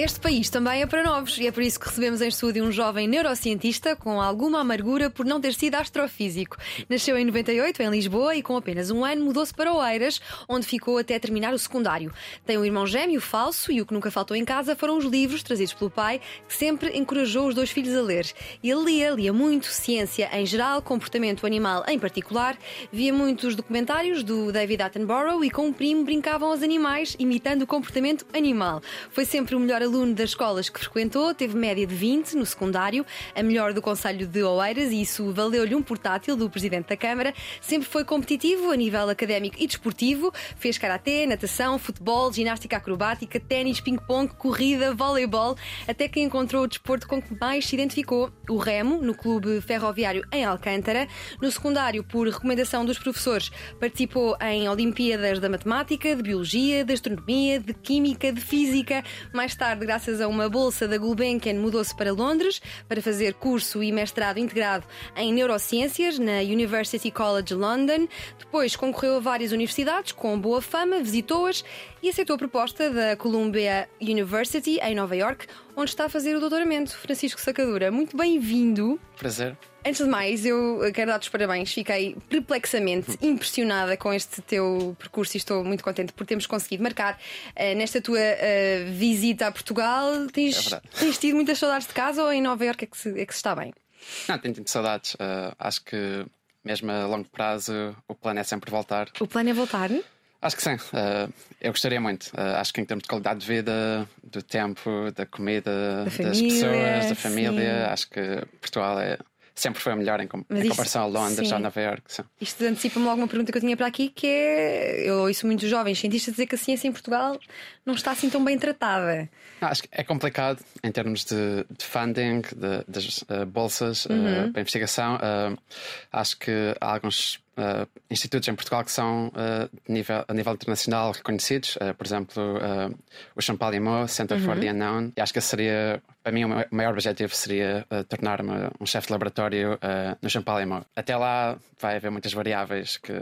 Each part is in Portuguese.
Este país também é para novos e é por isso que recebemos em estúdio um jovem neurocientista com alguma amargura por não ter sido astrofísico. Nasceu em 98 em Lisboa e com apenas um ano mudou-se para Oeiras, onde ficou até terminar o secundário. Tem um irmão gêmeo falso e o que nunca faltou em casa foram os livros trazidos pelo pai, que sempre encorajou os dois filhos a ler. Ele lia, lia muito, ciência em geral, comportamento animal em particular, via muitos documentários do David Attenborough e com um primo brincavam aos animais, imitando o comportamento animal. Foi sempre o melhor aluno das escolas que frequentou, teve média de 20 no secundário, a melhor do Conselho de Oeiras, e isso valeu-lhe um portátil do Presidente da Câmara. Sempre foi competitivo a nível académico e desportivo, fez karatê, natação, futebol, ginástica acrobática, ténis, ping-pong, corrida, voleibol, até que encontrou o desporto com que mais se identificou, o remo, no Clube Ferroviário em Alcântara. No secundário, por recomendação dos professores, participou em Olimpíadas da Matemática, de Biologia, de Astronomia, de Química, de Física. Mais tarde, graças a uma bolsa da Gulbenkian, mudou-se para Londres para fazer curso e mestrado integrado em Neurociências na University College London. Depois concorreu a várias universidades com boa fama, visitou-as e aceitou a proposta da Columbia University em Nova York, onde está a fazer o doutoramento. Francisco Sacadura, muito bem-vindo. Prazer. Antes de mais, eu quero dar-te os parabéns. Fiquei perplexamente impressionada com este teu percurso e estou muito contente por termos conseguido marcar uh, nesta tua uh, visita a Portugal. Tens, É tens tido muitas saudades de casa ou em Nova Iorque é que se, é que se está bem? Não, tenho tido saudades. Uh, acho que mesmo a longo prazo o plano é sempre voltar. O plano é voltar? Acho que sim. Uh, eu gostaria muito. Uh, acho que em termos de qualidade de vida, do tempo, da comida, Da das família, pessoas, da sim. família, acho que Portugal é, sempre foi melhor em, com- em isso- comparação a Londres sim. a Nova Iorque. sim. Isto antecipa-me logo uma pergunta que eu tinha para aqui, que é: eu ouço muitos jovens cientistas dizer que a ciência em Portugal não está assim tão bem tratada. Não, acho que é complicado em termos de, de funding, de- das uh, bolsas uh, Uhum. para investigação. Acho que há alguns uh, institutos em Portugal que são uh, nível, a nível internacional reconhecidos. Uh, por exemplo, o Champalimau Center for Uhum. the Unknown. E acho que seria, para mim, o ma- o maior objetivo seria tornar-me um chefe de laboratório no Champalimau. Até lá vai haver muitas variáveis que,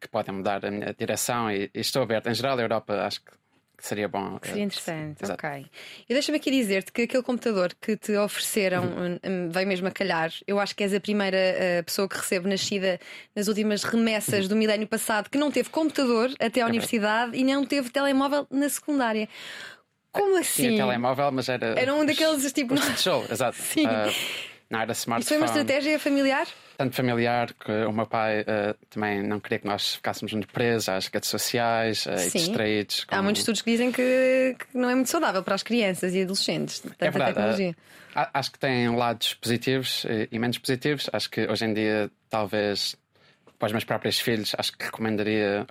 que podem mudar a minha direção e, e estou aberto. Em geral, a Europa acho que que seria bom. Seria uh, interessante, exato. ok. E deixa-me aqui dizer-te que aquele computador que te ofereceram Uhum. um, um, veio mesmo a calhar. Eu acho que és a primeira uh, pessoa que recebe nascida nas últimas remessas Uhum. do milénio passado que não teve computador até à É universidade e não teve telemóvel na secundária. Como assim? Tinha telemóvel, mas era. Era um daqueles tipo. Tijolo, exato. Sim. Ah, não era Isso foi smartphone. uma estratégia familiar? Tanto familiar que o meu pai ah, também não queria que nós ficássemos muito presos às redes sociais ah, e distraídos. com- Há muitos estudos que dizem que, que não é muito saudável para as crianças e adolescentes. Tanta É verdade. tecnologia. a- acho que tem lados positivos e, e menos positivos. Acho que hoje em dia, talvez para os meus próprios filhos, acho que recomendaria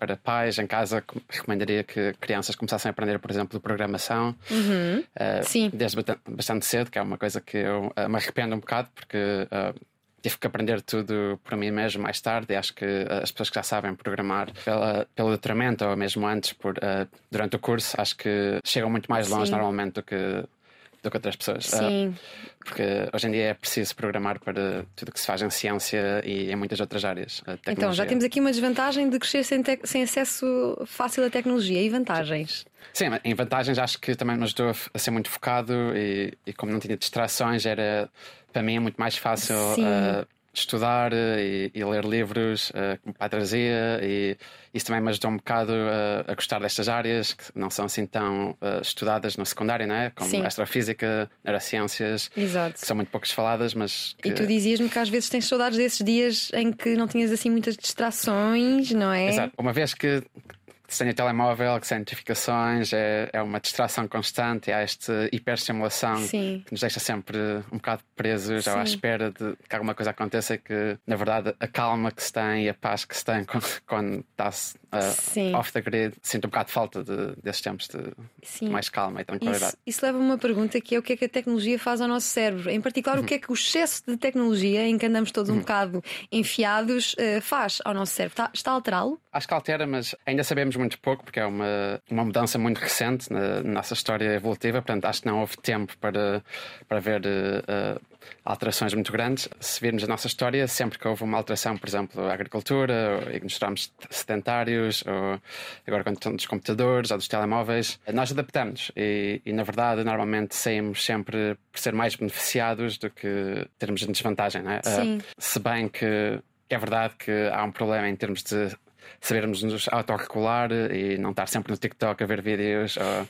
para pais em casa, com- recomendaria que crianças começassem a aprender, por exemplo, programação Uhum. Sim. desde bastante cedo, que é uma coisa que eu ah, me arrependo um bocado, porque ah, tive que aprender tudo por mim mesmo mais tarde. E acho que as pessoas que já sabem programar pela, pelo doutoramento ou mesmo antes, por, durante o curso, acho que chegam muito mais longe Sim. normalmente do que, do que outras pessoas. Ah, Sim. porque hoje em dia é preciso programar para tudo o que se faz em ciência e em muitas outras áreas. Então, já temos aqui uma desvantagem de crescer sem, sem acesso fácil à tecnologia. E vantagens? Sim, em vantagens acho que também me ajudou a ser muito focado e, e como não tinha distrações, era para mim é muito mais fácil Sim. uh, estudar e, e ler livros uh, como o pai trazia e isso também me ajudou um bocado uh, a gostar destas áreas que não são assim tão uh, estudadas no secundário, não é? Como Sim. astrofísica, neurociências, Exato. que são muito poucas faladas, mas que... E tu dizias-me que às vezes tens saudades desses dias em que não tinhas assim muitas distrações, não é? Exato. Uma vez que sem o telemóvel, que sem notificações, é, é uma distração constante, há esta hiperestimulação Sim. que nos deixa sempre um bocado presos ou à Sim. espera de que alguma coisa aconteça que, na verdade, a calma que se tem e a paz que se tem quando, quando está-se uh, Sim. off the grid, sinto um bocado de falta de, desses tempos de, Sim. de mais calma e tranquilidade. Isso, isso leva-me a uma pergunta que é o que é que a tecnologia faz ao nosso cérebro? Em particular, Uhum. o que é que o excesso de tecnologia, em que andamos todos um bocado enfiados, eh, faz ao nosso cérebro? Está, está a alterá-lo? Acho que altera, mas ainda sabemos muito pouco, porque é uma, uma mudança muito recente na, na nossa história evolutiva, portanto, acho que não houve tempo para, para ver eh, eh, alterações muito grandes. Se virmos a nossa história, sempre que houve uma alteração, por exemplo, a agricultura, ou, e nos tornamos sedentários, ou agora quando estão dos computadores ou dos telemóveis, nós adaptamos e, e, na verdade, normalmente saímos sempre por ser mais beneficiados do que termos desvantagem, não é? Sim. Eh, se bem que é verdade que há um problema em termos de sabermos nos autorregular e não estar sempre no TikTok a ver vídeos ou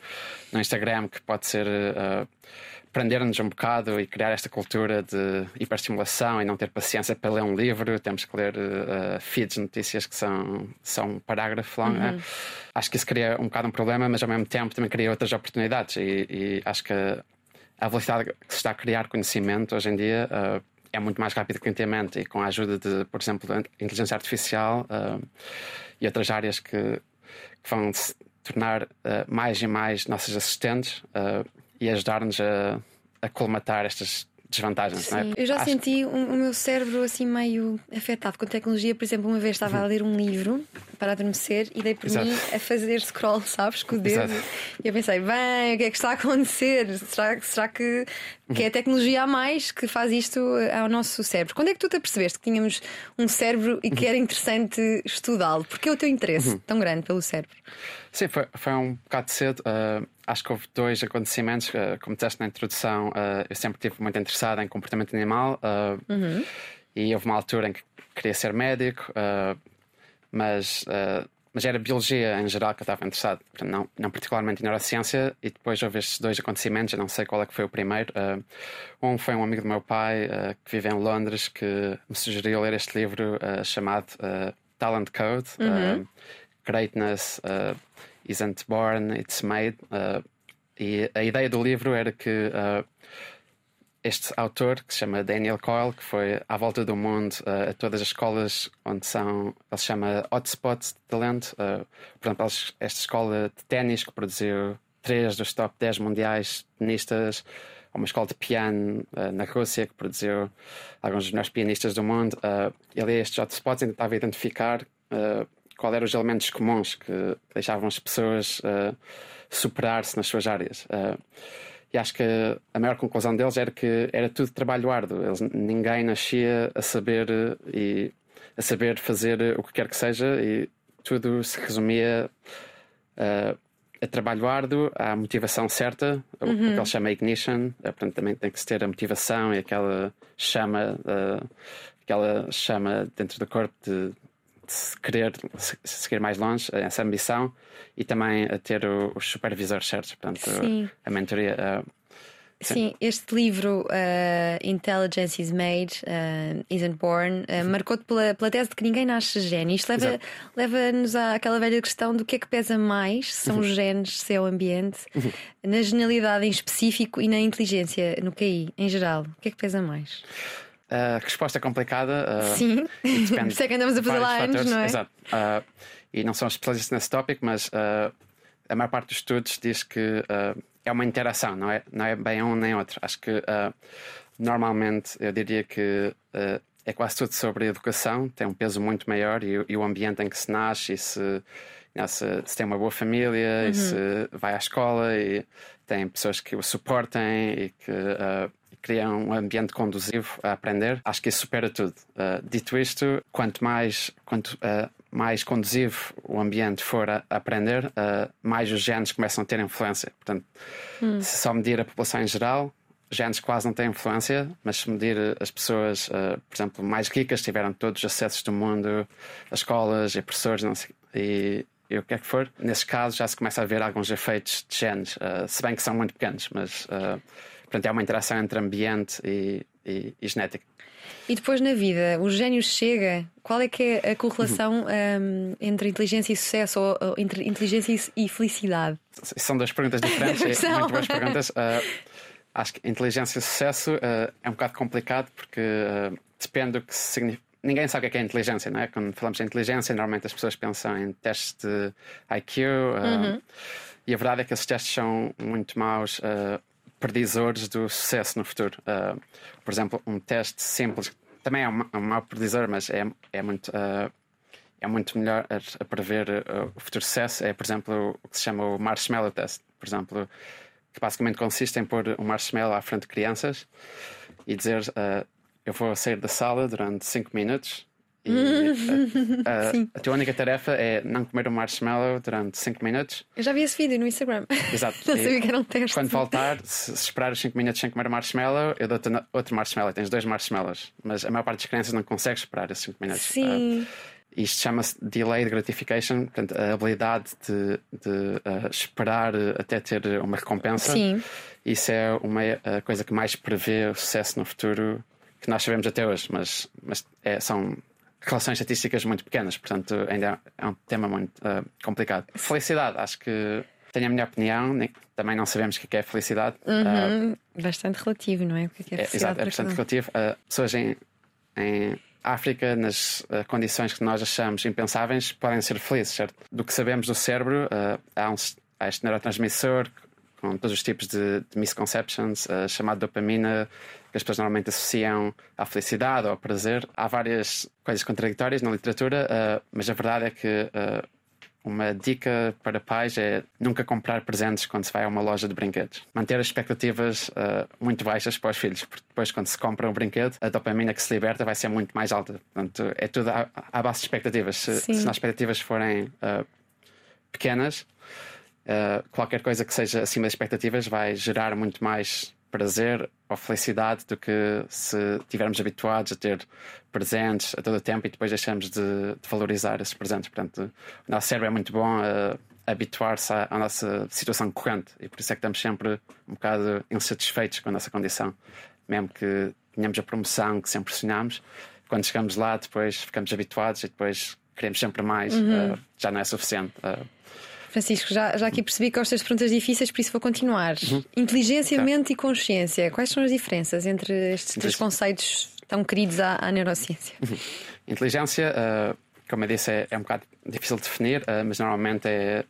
no Instagram, que pode ser uh, prender-nos um bocado e criar esta cultura de hiperestimulação e não ter paciência para ler um livro. Temos que ler uh, feeds de notícias que são, são um parágrafo longo. né? Acho que isso cria um bocado um problema, mas ao mesmo tempo também cria outras oportunidades. E, e acho que a velocidade que se está a criar conhecimento hoje em dia uh, é muito mais rápida que antigamente e com a ajuda de, por exemplo, da inteligência artificial uh, e outras áreas que, que vão se tornar uh, mais e mais nossas assistentes uh, e ajudar-nos a, a colmatar estas desvantagens. Sim. Não é? Eu já Acho- senti o, o meu cérebro assim meio afetado com a tecnologia. Por exemplo, uma vez estava a ler um livro para adormecer e dei por Exato. mim a fazer scroll, sabes, com o dedo. Exato. E eu pensei, bem, o que é que está a acontecer? Será, será que, que é a tecnologia a mais que faz isto ao nosso cérebro? Quando é que tu te apercebeste que tínhamos um cérebro e que era interessante estudá-lo? Porque é o teu interesse tão grande pelo cérebro? Sim, foi, foi um bocado cedo. Uh, acho que houve dois acontecimentos. Uh, como disseste na introdução, uh, eu sempre estive muito interessado em comportamento animal uh, e houve uma altura em que queria ser médico, mas, mas era biologia em geral que eu estava interessado, não, não particularmente em neurociência. E depois houve estes dois acontecimentos, eu não sei qual é que foi o primeiro. Um foi um amigo do meu pai que vive em Londres que me sugeriu ler este livro chamado Talent Code. Uh, Greatness uh, isn't born, it's made. Uh, e a ideia do livro era que uh, este autor, que se chama Daniel Coyle, que foi à volta do mundo uh, a todas as escolas onde são, ele se chama hotspots de talento. Uh, exemplo, eles- esta escola de ténis que produziu três dos top 10 mundiais tenistas, uma escola de piano uh, na Rússia que produziu alguns dos melhores pianistas do mundo. Ele, a estes hotspots, tentava identificar qual eram os elementos comuns que deixavam as pessoas uh, superar-se nas suas áreas. Uh, e acho que a maior conclusão deles era que era tudo trabalho árduo. Eles, ninguém nascia a saber uh, e a saber fazer o que quer que seja e tudo se resumia uh, a trabalho árduo, à motivação certa, o- o que ele chama ignition. Portanto, também tem que se ter a motivação e aquela chama, uh, aquela chama dentro do corpo de se querer se- seguir mais longe, essa ambição, e também a ter o- os supervisores certos, portanto, Sim. a mentoria. uh, Sim, este livro, uh, Intelligence is Made, uh, Isn't Born, uh, marcou-te pela, pela tese de que ninguém nasce gênio. Isto leva- leva-nos àquela velha questão do que é que pesa mais, se são Uhum. os genes, se é o ambiente, na genialidade em específico e na inteligência, no QI em geral. O que é que pesa mais? A resposta é complicada. uh, Sim, por isso é que andamos a fazer lá anos, fatores. não é? Exato. Uh, e não são especialistas nesse tópico, mas uh, a maior parte dos estudos diz que uh, é uma interação, não é, não é bem um nem outro. Acho que uh, normalmente eu diria que uh, é quase tudo sobre educação, tem um peso muito maior e, o- e o ambiente em que se nasce, e se, não, se, se tem uma boa família, e se vai à escola e tem pessoas que o suportem e que criam um ambiente conduzivo a aprender. Acho que isso supera tudo. Uh, dito isto, quanto mais, quanto, uh, mais conduzivo o ambiente for a, aprender, uh, mais os genes começam a ter influência. Portanto, se só medir a população em geral, genes quase não têm influência, mas se medir as pessoas, por exemplo, mais ricas, tiveram todos os acessos do mundo, as escolas e professores, não sei, e, e o que é que for, nesses casos já se começa a ver alguns efeitos de genes, se bem que são muito pequenos, mas portanto, é uma interação entre ambiente e, e, e genética. E depois na vida, o gênio chega. Qual é que é a correlação um, entre inteligência e sucesso ou, ou, entre inteligência e felicidade? São duas perguntas diferentes, é, muito boas perguntas. Uh, acho que inteligência e sucesso uh, é um bocado complicado porque uh, depende do que significa. Ninguém sabe o que é, é inteligência, não é? Quando falamos em inteligência, normalmente as pessoas pensam em testes de IQ uhum. e a verdade é que esses testes são muito maus predizores do sucesso no futuro. Uh, por exemplo, um teste simples também é um, um mau predizor, mas é, é muito. Uh, é muito melhor a, prever uh, o futuro sucesso. É, por exemplo, o que se chama o marshmallow test. Por exemplo, que basicamente consiste em pôr um marshmallow à frente de crianças e dizer: Eu vou sair da sala durante 5 minutos a, a, a, tua única tarefa é não comer um marshmallow durante 5 minutos. Eu já vi esse vídeo no Instagram. Exato. não sabia que era um teste. Quando voltar, se, se esperar os 5 minutos sem comer marshmallow, eu dou-te outro marshmallow. Tens dois marshmallows. Mas a maior parte das crianças não consegue esperar esses 5 minutos. Sim. Uh, isto chama-se delayed gratification, portanto, a habilidade de, de uh, esperar até ter uma recompensa. Sim. Isso é uma coisa que mais prevê o sucesso no futuro que nós sabemos até hoje, mas, mas é, são relações estatísticas muito pequenas, portanto ainda é um tema muito uh, complicado. Felicidade, acho que tenho a minha opinião, também não sabemos o que é, é felicidade. Uhum, uh, bastante relativo, não é? O que é, é Exato, é bastante relativo. Uh, pessoas em, em África, nas uh, condições que nós achamos impensáveis, podem ser felizes, certo? Do que sabemos do cérebro, há, um, há este neurotransmissor com todos os tipos de, de misconceptions, chamado dopamina, que as pessoas normalmente associam à felicidade ou ao prazer. Há várias coisas contraditórias na literatura, uh, mas a verdade é que uh, uma dica para pais é nunca comprar presentes quando se vai a uma loja de brinquedos. Manter as expectativas uh, muito baixas para os filhos, porque depois, quando se compra um brinquedo, a dopamina que se liberta vai ser muito mais alta. Portanto, é tudo à, à base de expectativas. Se, se as expectativas forem pequenas, qualquer coisa que seja acima das expectativas vai gerar muito mais prazer ou felicidade do que se estivermos habituados a ter presentes a todo o tempo e depois deixamos de, de valorizar esses presentes. Portanto, o nosso cérebro é muito bom a, habituar-se à, à, nossa situação corrente e por isso é que estamos sempre um bocado insatisfeitos com a nossa condição. Mesmo que tenhamos a promoção que sempre sonhamos, quando chegamos lá, depois ficamos habituados e depois queremos sempre mais, uhum. uh, já não é suficiente. Uh, Francisco, já, já aqui percebi que gostas de perguntas difíceis, por isso vou continuar. Uhum. Inteligência, tá. mente e consciência. Quais são as diferenças entre estes três conceitos tão queridos à, à neurociência? Uhum. Inteligência, uh, como eu disse, é, é, um bocado difícil de definir, uh, mas normalmente é,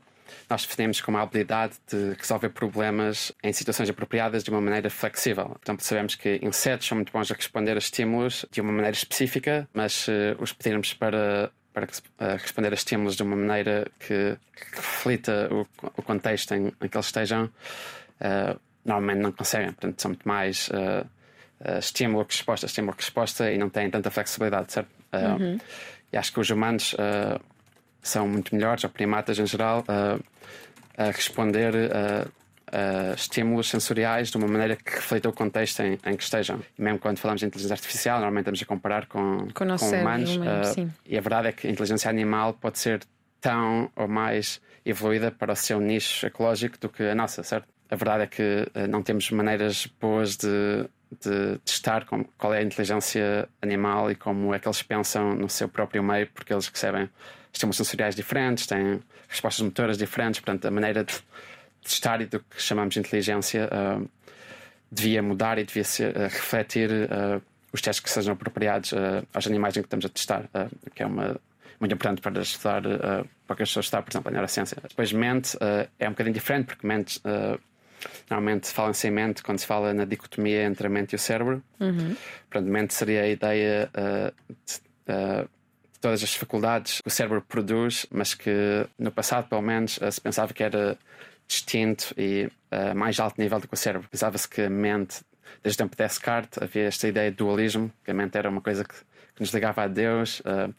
nós definimos como a habilidade de resolver problemas em situações apropriadas de uma maneira flexível. Então percebemos que insetos são muito bons a responder a estímulos de uma maneira específica, mas se os pedirmos para para uh, responder a estímulos de uma maneira que, que reflita o, o, contexto em, em, que eles estejam, uh, normalmente não conseguem. Portanto, são muito mais uh, estímulo que resposta, estímulo que resposta e não têm tanta flexibilidade, certo? Uhum. E acho que os humanos são muito melhores, ou primatas em geral, a responder uh, estímulos sensoriais de uma maneira que reflita o contexto em, em, que estejam. E mesmo quando falamos de inteligência artificial, normalmente estamos a comparar com, com, com humanos. uh, e a verdade é que a inteligência animal pode ser tão ou mais evoluída para o seu nicho ecológico do que a nossa, certo? A verdade é que uh, não temos maneiras boas de, de testar como, qual é a inteligência animal e como é que eles pensam no seu próprio meio, porque eles recebem estímulos sensoriais diferentes, têm respostas motoras diferentes, portanto, a maneira de testar e do que chamamos de inteligência uh, devia mudar e devia ser, uh, refletir uh, os testes que sejam apropriados aos animais em que estamos a testar, que é uma, muito importante para estudar para que as pessoas estudar, por exemplo, a neurociência. Depois, mente é um bocadinho diferente, porque mente. Normalmente fala-se em mente quando se fala na dicotomia entre a mente e o cérebro. Uhum. Portanto, mente seria a ideia de, de todas as faculdades que o cérebro produz, mas que no passado, pelo menos, se pensava que era distinto e uh, mais alto nível do que o cérebro. Pensava-se que a mente, desde o tempo de Descartes, havia esta ideia de dualismo, que a mente era uma coisa que, que nos ligava a Deus, uh,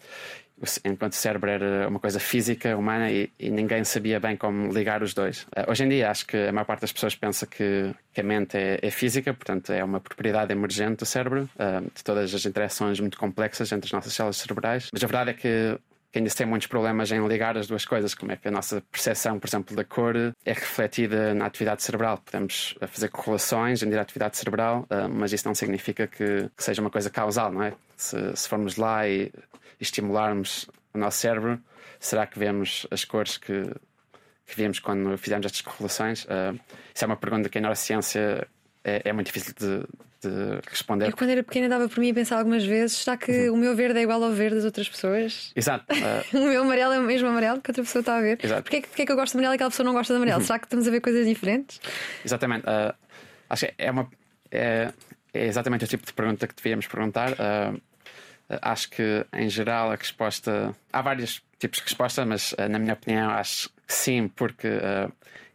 enquanto o cérebro era uma coisa física, humana, e, e ninguém sabia bem como ligar os dois. Uh, hoje em dia, acho que a maior parte das pessoas pensa que, que a mente é, é, física, portanto, é uma propriedade emergente do cérebro, de todas as interações muito complexas entre as nossas células cerebrais, mas a verdade é que que ainda se tem muitos problemas em ligar as duas coisas, como é que a nossa percepção, por exemplo, da cor é refletida na atividade cerebral. Podemos uh, fazer correlações em atividade cerebral, uh, mas isso não significa que, seja uma coisa causal, não é? Se, se formos lá e, estimularmos o nosso cérebro, será que vemos as cores que, que vimos quando fizemos estas correlações? Uh, isso é uma pergunta que a neurociência é, é muito difícil de, de responder. Eu, quando era pequena, dava por mim a pensar algumas vezes: será que uhum. o meu verde é igual ao verde das outras pessoas? Exato. Uh... o meu amarelo é o mesmo amarelo que outra pessoa está a ver. Exato. Porquê, porquê é que eu gosto de amarelo e aquela pessoa não gosta de amarelo? Uhum. Será que estamos a ver coisas diferentes? Exatamente. Uh, acho que é, uma, é, é, exatamente o tipo de pergunta que devíamos perguntar. Uh, acho que, em geral, a resposta. Há vários tipos de resposta, mas, na minha opinião, acho que sim, porque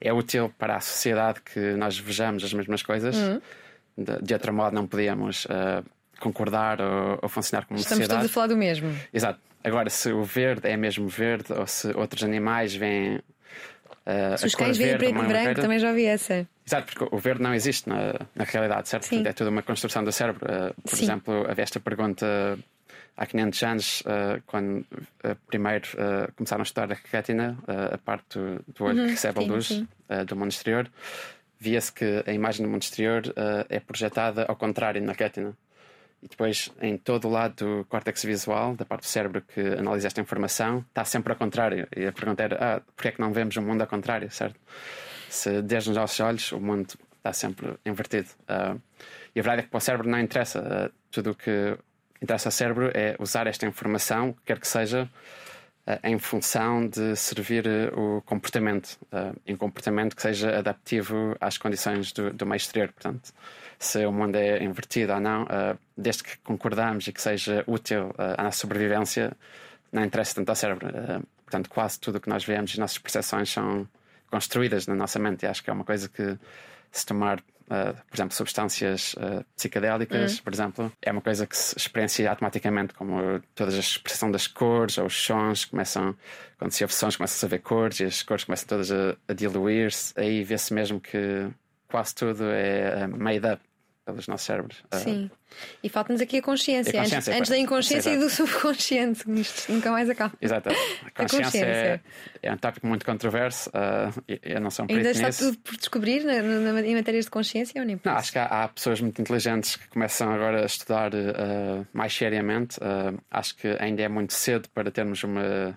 é útil para a sociedade que nós vejamos as mesmas coisas. Uhum. De, de outro modo, não podíamos uh, concordar ou, ou, funcionar como Estamos sociedade. todos a falar do mesmo. Exato. Agora, se o verde é mesmo verde ou se outros animais vêm. Uh, se os cães veem preto e branco, também já vi essa. Exato, porque o verde não existe na, na realidade, certo? Sim. É tudo uma construção do cérebro. Uh, por Sim. exemplo, havia esta pergunta há 500 anos, uh, quando uh, primeiro uh, começaram a estudar a retina, a parte do, do olho uhum, que recebe sim, a luz do mundo exterior, via-se que a imagem do mundo exterior é projetada ao contrário na retina. E depois, em todo o lado do córtex visual, da parte do cérebro que analisa esta informação, está sempre ao contrário. E a pergunta era: ah, porquê é que não vemos o mundo ao contrário, certo? Se desde os nossos olhos, o mundo está sempre invertido. Uh, e a verdade é que para o cérebro não interessa uh, tudo o que interessa ao cérebro é usar esta informação, quer que seja, em função de servir eh, o comportamento, em um comportamento que seja adaptivo às condições do, do meio exterior. Portanto, se o mundo é invertido ou não, eh, desde que concordamos e que seja útil à sobrevivência, não interessa tanto ao cérebro. Portanto, quase tudo o que nós vemos e nossas percepções são construídas na nossa mente. E acho que é uma coisa que, se tomar Uh, por exemplo, substâncias uh, psicodélicas, uhum. por exemplo, é uma coisa que se experiencia automaticamente, como toda a expressão das cores ou os sons começam, quando se ouve sons, começam a ver cores e as cores começam todas a, a diluir-se. Aí vê-se mesmo que quase tudo é uh, made up pelos nossos cérebros. Ah, Sim. E falta-nos aqui a consciência, a consciência antes, antes, da inconsciência e do subconsciente, que isto nunca mais acaba. Exato. A consciência, a consciência. É, é, um tópico muito controverso. Uh, eu não sou um Ainda está nisso. tudo por descobrir na, na, em matérias de consciência ou nem Não, acho que há, há, pessoas muito inteligentes que começam agora a estudar uh, mais seriamente. Uh, acho que ainda é muito cedo para termos uma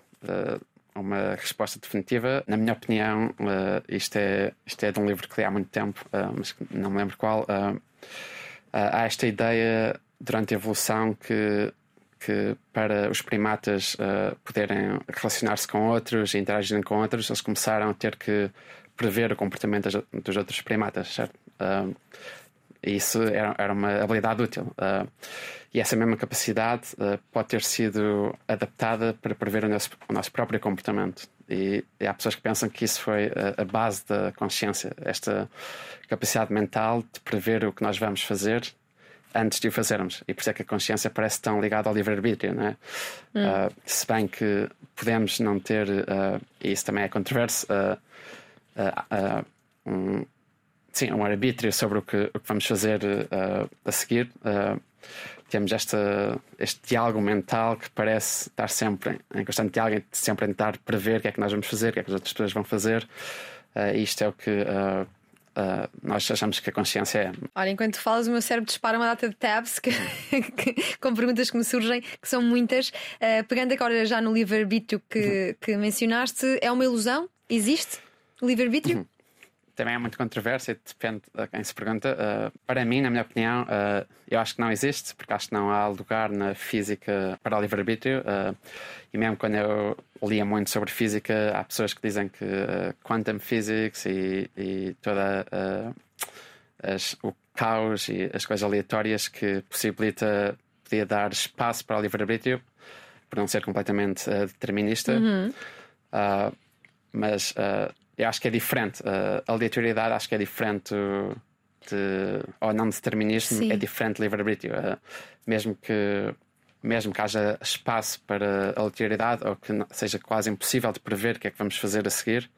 uma resposta definitiva. Na minha opinião, uh, isto, é, isto é de um livro que li há muito tempo, uh, mas não me lembro qual. Uh, há esta ideia durante a evolução que, que para os primatas poderem relacionar-se com outros e interagirem com outros, eles começaram a ter que prever o comportamento dos outros primatas, certo? isso era, era uma habilidade útil. E essa mesma capacidade uh, pode ter sido adaptada para prever o nosso, o nosso próprio comportamento. E, e, há pessoas que pensam que isso foi a, a, base da consciência, esta capacidade mental de prever o que nós vamos fazer antes de o fazermos. E por isso é que a consciência parece tão ligada ao livre-arbítrio, não é? Hum. Uh, se bem que podemos não ter, uh, e isso também é controverso, um, sim, um arbítrio sobre o que, o que vamos fazer a seguir temos esta, este diálogo mental que parece estar sempre em constante diálogo, sempre a tentar prever o que é que nós vamos fazer, o que é que as outras pessoas vão fazer. Uh, isto é o que uh, uh, nós achamos que a consciência é. Olha, enquanto falas, o meu cérebro dispara uma data de tabs que, que, com perguntas que me surgem, que são muitas. pegando agora já no livre-arbítrio que, uhum. que mencionaste, é uma ilusão? Existe? Livre-arbítrio? Uhum também é muito controverso e depende de quem se pergunta. Uh, para mim, na minha opinião, uh, eu acho que não existe, porque acho que não há lugar na física para o livre-arbítrio. Uh, e mesmo quando eu lia muito sobre física, há pessoas que dizem que quantum physics e, e toda as, o caos e as coisas aleatórias que possibilita podia dar espaço para o livre-arbítrio, por não ser completamente determinista. Uhum. mas eu acho que é diferente. Uh, a aleatoriedade acho que é diferente de, ou não determinismo, Sim. é diferente de livre-arbítrio. Uh, mesmo que mesmo que haja espaço para a aleatoriedade ou que seja quase impossível de prever o que é que vamos fazer a seguir,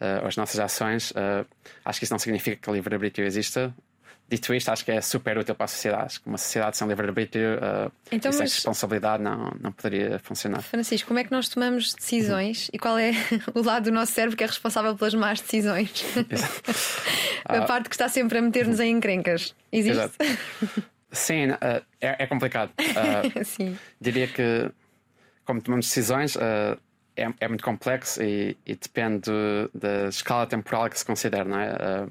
uh, as nossas ações, uh, acho que isso não significa que o livre-arbítrio exista. Dito isto, acho que é super útil para a sociedade. Acho que uma sociedade sem livre-arbítrio uh, Então, e sem mas- responsabilidade não, não poderia funcionar. Francisco, como é que nós tomamos decisões e qual é o lado do nosso cérebro que é responsável pelas más decisões? a parte que está sempre a meter-nos em encrencas. Existe? Exato. Sim, uh, é, é complicado. Uh, Sim. diria que, como tomamos decisões, uh, é, é muito complexo e, e depende da escala temporal que se considera, não é?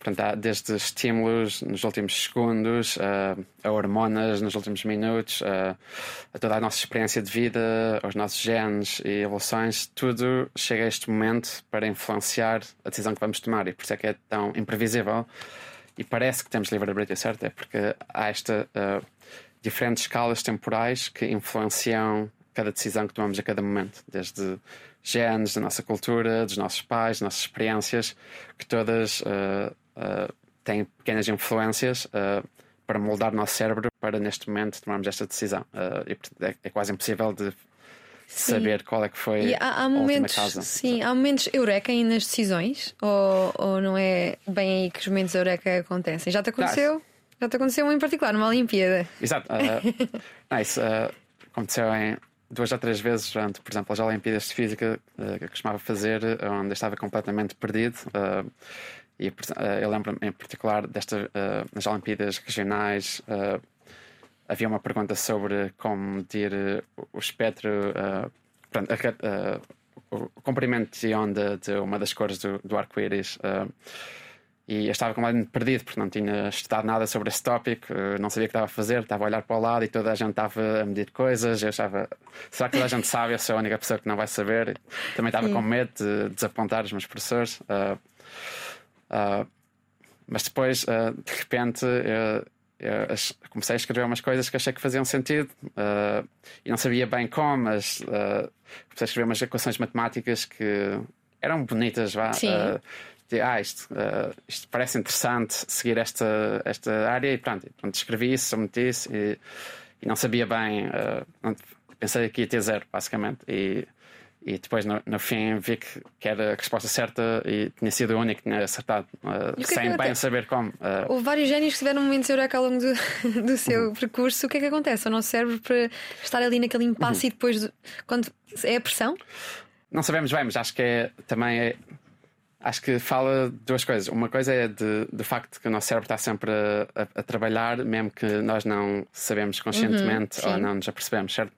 Portanto, há desde estímulos nos últimos segundos, uh, a hormonas nos últimos minutos, uh, a toda a nossa experiência de vida, aos nossos genes e evoluções, tudo chega a este momento para influenciar a decisão que vamos tomar e por isso é que é tão imprevisível. E parece que temos livre-arbítrio, certo? É porque há esta uh, diferentes escalas temporais que influenciam cada decisão que tomamos a cada momento, desde genes, da nossa cultura, dos nossos pais, das nossas experiências, que todas uh, uh, têm pequenas influências uh, para moldar o nosso cérebro para neste momento tomarmos esta decisão. Uh, e é, é quase impossível de saber qual é que foi há, há a última momentos, causa. sim, há momentos eureka aí nas decisões ou, ou não é bem aí que os momentos eureka acontecem? Já te aconteceu? Já te aconteceu um em particular, numa Olimpíada? Exato. Uh, isso uh, aconteceu em duas ou três vezes durante, por exemplo, as Olimpíadas de Física uh, que eu costumava fazer, onde eu estava completamente perdido. uh, e uh, eu lembro-me em particular desta, uh, nas Olimpíadas regionais. uh, havia uma pergunta sobre como medir uh, o espectro, uh, a uh, o comprimento de onda de uma das cores do, do arco-íris. uh, e eu estava completamente perdido porque não tinha estudado nada sobre esse tópico, eh, não sabia o que estava a fazer, estava a olhar para o lado e toda a gente estava a medir coisas. Eu achava, será que toda a gente sabe? Eu sou a única pessoa que não vai saber. Também estava Sim. com medo de desapontar os meus professores. Ah, ah, mas depois, ah, de repente, eu, eu comecei a escrever umas coisas que achei que faziam sentido ah, e não sabia bem como, mas comecei a escrever umas equações matemáticas que eram bonitas, vá. Sim. de, ah, isto, isto parece interessante seguir esta, esta área e pronto, e pronto escrevi isso, submeti isso e, e não sabia bem, não- pensei que ia ter zero, basicamente. E, e depois no, no fim vi que, que era a resposta certa e tinha sido o único que tinha acertado, é sem que bem saber como. Ah, Houve vários génios que tiveram momentos eureka ao longo do, do Uhum. seu percurso. O que é que acontece ao nosso cérebro para estar ali naquele Uhum. impasse e depois, do- quando é a pressão? Não sabemos bem, mas acho que é também é. Acho que fala de duas coisas. Uma coisa é de, do facto que o nosso cérebro está sempre a, a- a trabalhar, mesmo que nós não sabemos conscientemente ou sim. não nos apercebemos, certo?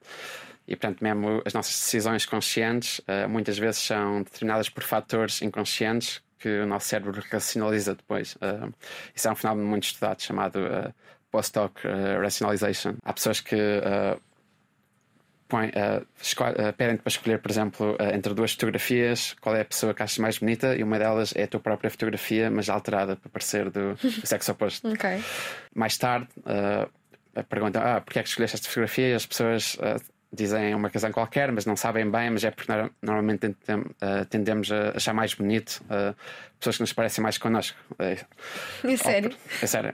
E portanto, mesmo as nossas decisões conscientes eh, muitas vezes são determinadas por fatores inconscientes que o nosso cérebro racionaliza depois. Eh, isso é um fenómeno muito estudado chamado eh, post-hoc rationalization. Há pessoas que põe, esco- eh, pedem-te para escolher, por exemplo, entre duas fotografias, qual é a pessoa que achas mais bonita, e uma delas é a tua própria fotografia, mas alterada para parecer do, do sexo oposto. Ok. Mais tarde, uh, perguntam: ah, porque é que escolheste esta fotografia? E as pessoas uh, dizem uma razão qualquer, mas não sabem bem, mas é porque nor- normalmente uh, tendemos a achar mais bonito uh, pessoas que nos parecem mais connosco. É, É sério? ou, é sério.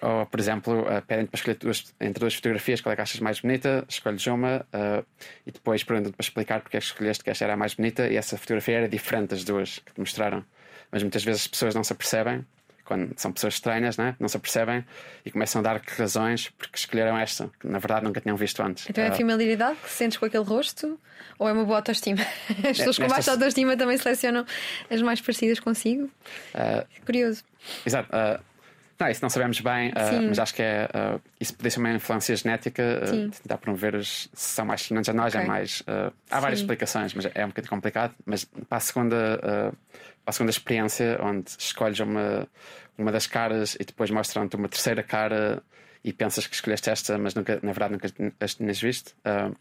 Ou, por exemplo, uh, pedem-te para escolher duas- entre duas fotografias qual é que achas mais bonita, escolhes uma uh, e depois perguntam-te para explicar porque é que escolheste que esta era a mais bonita e essa fotografia era diferente das duas que te mostraram. Mas muitas vezes as pessoas não se apercebem, quando são pessoas estranhas, né? não se apercebem e começam a dar razões porque escolheram esta, que na verdade nunca tinham visto antes. Então é a Uh, familiaridade que sentes com aquele rosto ou é uma boa autoestima? As pessoas com baixa autoestima também selecionam as mais parecidas consigo? uh, É curioso. Exato. uh, não, isso não sabemos bem, uh, mas acho que é. uh, isso podia ser uma influência genética, uh, tentar promover os, se são mais semelhantes a nós, Ok. é mais. há várias Sim. explicações, mas é um bocadinho complicado. Mas para a segunda, para a segunda experiência, onde escolhes uma, uma das caras e depois mostram-te uma terceira cara e pensas que escolheste esta, mas nunca, na verdade nunca as tinhas visto. uh,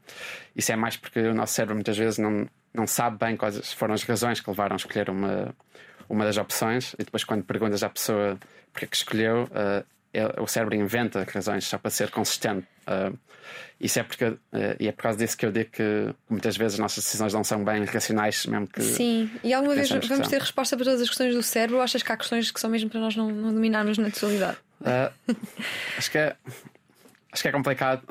isso é mais porque o nosso cérebro muitas vezes não, não sabe bem quais foram as razões que levaram a escolher uma, uma das opções e depois quando perguntas à pessoa porque é que escolheu, uh, o cérebro inventa razões só para ser consistente. Uh, isso é porque uh, e é por causa disso que eu digo que muitas vezes as nossas decisões não são bem racionais, mesmo que Sim. E alguma vez vamos ter resposta para todas as questões do cérebro ou achas que há questões que são mesmo para nós não, não dominarmos na totalidade? Uh, acho que é, acho que é complicado.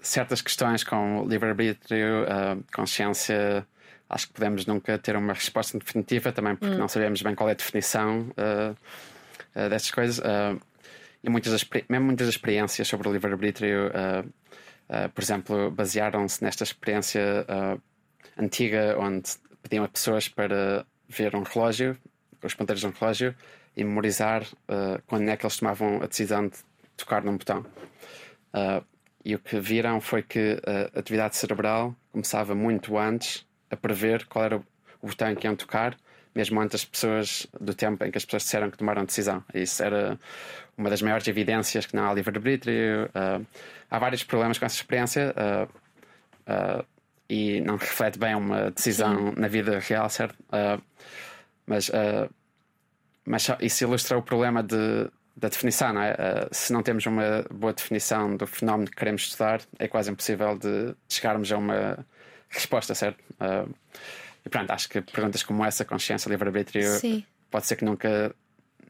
certas questões com livre-arbítrio, consciência, acho que podemos nunca ter uma resposta definitiva, também porque não sabemos bem qual é a definição. uh, uh, destas coisas. Uh, e muitas das, mesmo muitas das experiências sobre o livre-arbítrio, por exemplo, basearam-se nesta experiência antiga onde pediam a pessoas para ver um relógio, os ponteiros de um relógio, e memorizar quando é que eles tomavam a decisão de tocar num botão. e o que viram foi que a atividade cerebral começava muito antes a prever qual era o botão que iam tocar mesmo antes das pessoas, do tempo em que as pessoas disseram que tomaram decisão. Isso era uma das maiores evidências que não há livre-arbítrio. Uh, há vários problemas com essa experiência uh, uh, e não reflete bem uma decisão Sim. na vida real, certo? mas, mas isso ilustra o problema de, da definição, não é? se não temos uma boa definição do fenómeno que queremos estudar, é quase impossível de chegarmos a uma resposta, certo? E pronto, acho que perguntas como essa, consciência, livre-arbítrio, pode ser que nunca,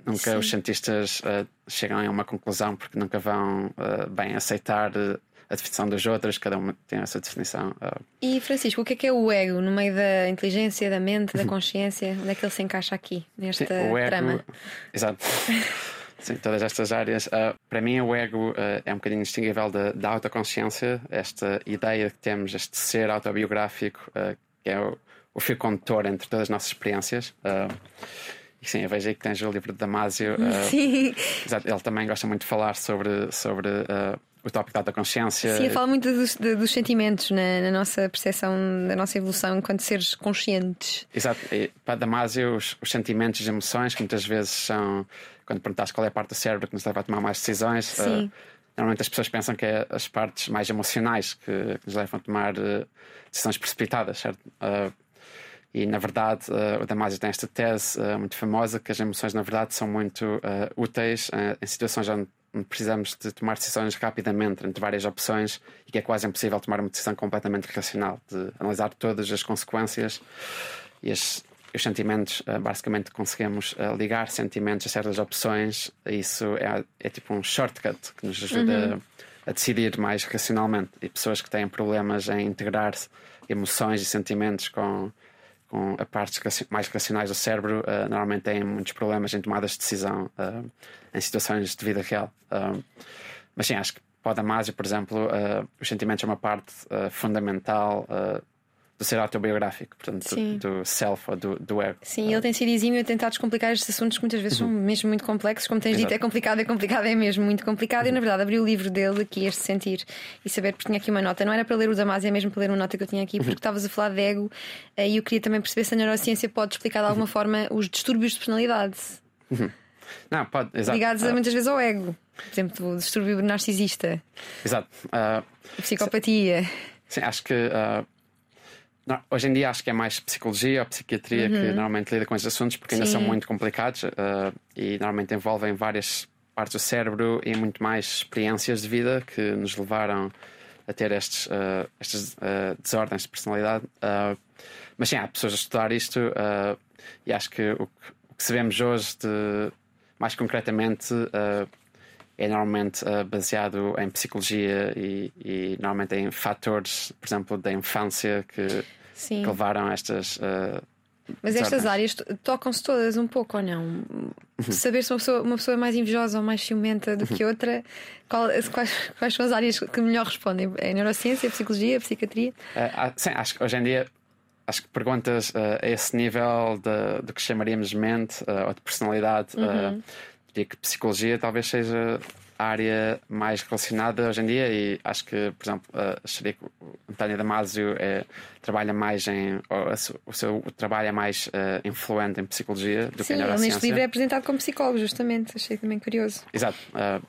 nunca os cientistas uh, chegam a uma conclusão porque nunca vão uh, bem aceitar uh, a definição dos outros, cada um tem essa definição. E Francisco, o que é que é o ego no meio da inteligência, da mente, da consciência? Onde é que ele se encaixa aqui, nesta Sim, o ego, trama? Exato. Sim, todas estas áreas. Uh, para mim, o ego uh, é um bocadinho distinguível da, da autoconsciência, esta ideia que temos, este ser autobiográfico, uh, que é o, o fio condutor entre todas as nossas experiências. E sim, eu vejo aí que tens o livro de Damasio. Uh, sim. Exato, ele também gosta muito de falar sobre, sobre o tópico da consciência. Sim, fala muito dos, dos sentimentos na, na, nossa percepção da nossa evolução enquanto seres conscientes. Exato, e para Damasio, os, os sentimentos e emoções, que muitas vezes são, quando perguntas qual é a parte do cérebro que nos leva a tomar mais decisões. Sim. Normalmente as pessoas pensam que é as partes mais emocionais que, que nos levam a tomar decisões precipitadas, certo? E, na verdade, uh, o Damasio tem esta tese uh, muito famosa que as emoções, na verdade, são muito uh, úteis em situações onde precisamos de tomar decisões rapidamente entre várias opções e que é quase impossível tomar uma decisão completamente racional, de analisar todas as consequências e as, os sentimentos. basicamente, conseguimos ligar sentimentos a certas opções. Isso é, é tipo um shortcut que nos ajuda uhum. a, a decidir mais racionalmente. E pessoas que têm problemas em integrar emoções e sentimentos com com a partes mais racionais do cérebro, uh, normalmente têm muitos problemas em tomadas de decisão uh, em situações de vida real. Uh, mas sim, acho que para o Damasio, por exemplo, os sentimentos são uma parte fundamental do ser autobiográfico, portanto, do, do, self ou do, do ego. Sim, ele tem sido exímio a tentar descomplicar estes assuntos que muitas vezes uhum. são mesmo muito complexos. Como tens Exato. dito, é complicado, é complicado, é mesmo muito complicado. Uhum. E na verdade, abri o livro dele aqui, este sentir e saber, porque tinha aqui uma nota. Não era para ler o Damasio, é mesmo para ler uma nota que eu tinha aqui, porque uhum. estavas a falar de ego eh, e eu queria também perceber se a neurociência pode explicar de alguma uhum. forma os distúrbios de personalidade. Uhum. Não, pode, exato. Ligados uh, muitas vezes ao ego. Por exemplo, o distúrbio narcisista. Exato. Uh, psicopatia. Sim, acho que uh, não, hoje em dia acho que é mais psicologia ou psiquiatria uhum. que normalmente lida com esses assuntos porque ainda Sim. são muito complicados uh, e normalmente envolvem várias partes do cérebro e muito mais experiências de vida que nos levaram a ter estes, uh, estas uh, desordens de personalidade. mas sim, há pessoas a estudar isto e acho que o, que o, que sabemos hoje, de, mais concretamente, é normalmente uh, baseado em psicologia e, e, normalmente em fatores, por exemplo, da infância que, que levaram a estas. Uh, mas estas áreas tocam-se todas um pouco ou não? Uhum. Saber se uma pessoa, uma pessoa é mais invejosa ou mais ciumenta do que uhum. outra, qual, quais, quais, são as áreas que melhor respondem? É a neurociência, a psicologia, a psiquiatria? Uh, sim, acho que hoje em dia acho que perguntas uh, a esse nível de, do que chamaríamos mente uh, ou de personalidade uhum diria que psicologia talvez seja a área mais relacionada hoje em dia e acho que, por exemplo, acharia que o António Damasio é, trabalha mais em. o seu trabalho é mais uh, influente em psicologia do Sim, que em neurociência. Sim, neste livro é apresentado como psicólogo, justamente. Achei também curioso. Exato. Uh,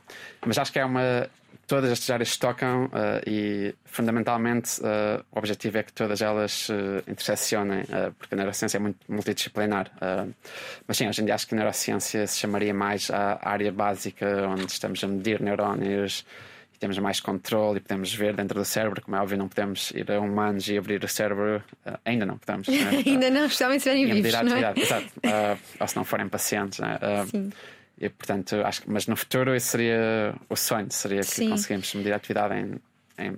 mas acho que é uma todas estas áreas tocam uh, e fundamentalmente uh, o objetivo é que todas elas se uh, interseccionem, porque a neurociência é muito multidisciplinar. mas sim, hoje em dia acho que a neurociência se chamaria mais a área básica onde estamos a medir neurónios e temos mais controle e podemos ver dentro do cérebro, como é óbvio, não podemos ir a humanos e abrir o cérebro, ainda não podemos. Né? ainda não, especialmente se estiverem vivos. Não é? Exato, ou se não forem pacientes. Né? sim. E, portanto, acho que, mas no futuro esse seria o sonho, seria que Sim. conseguimos medir a atividade em, em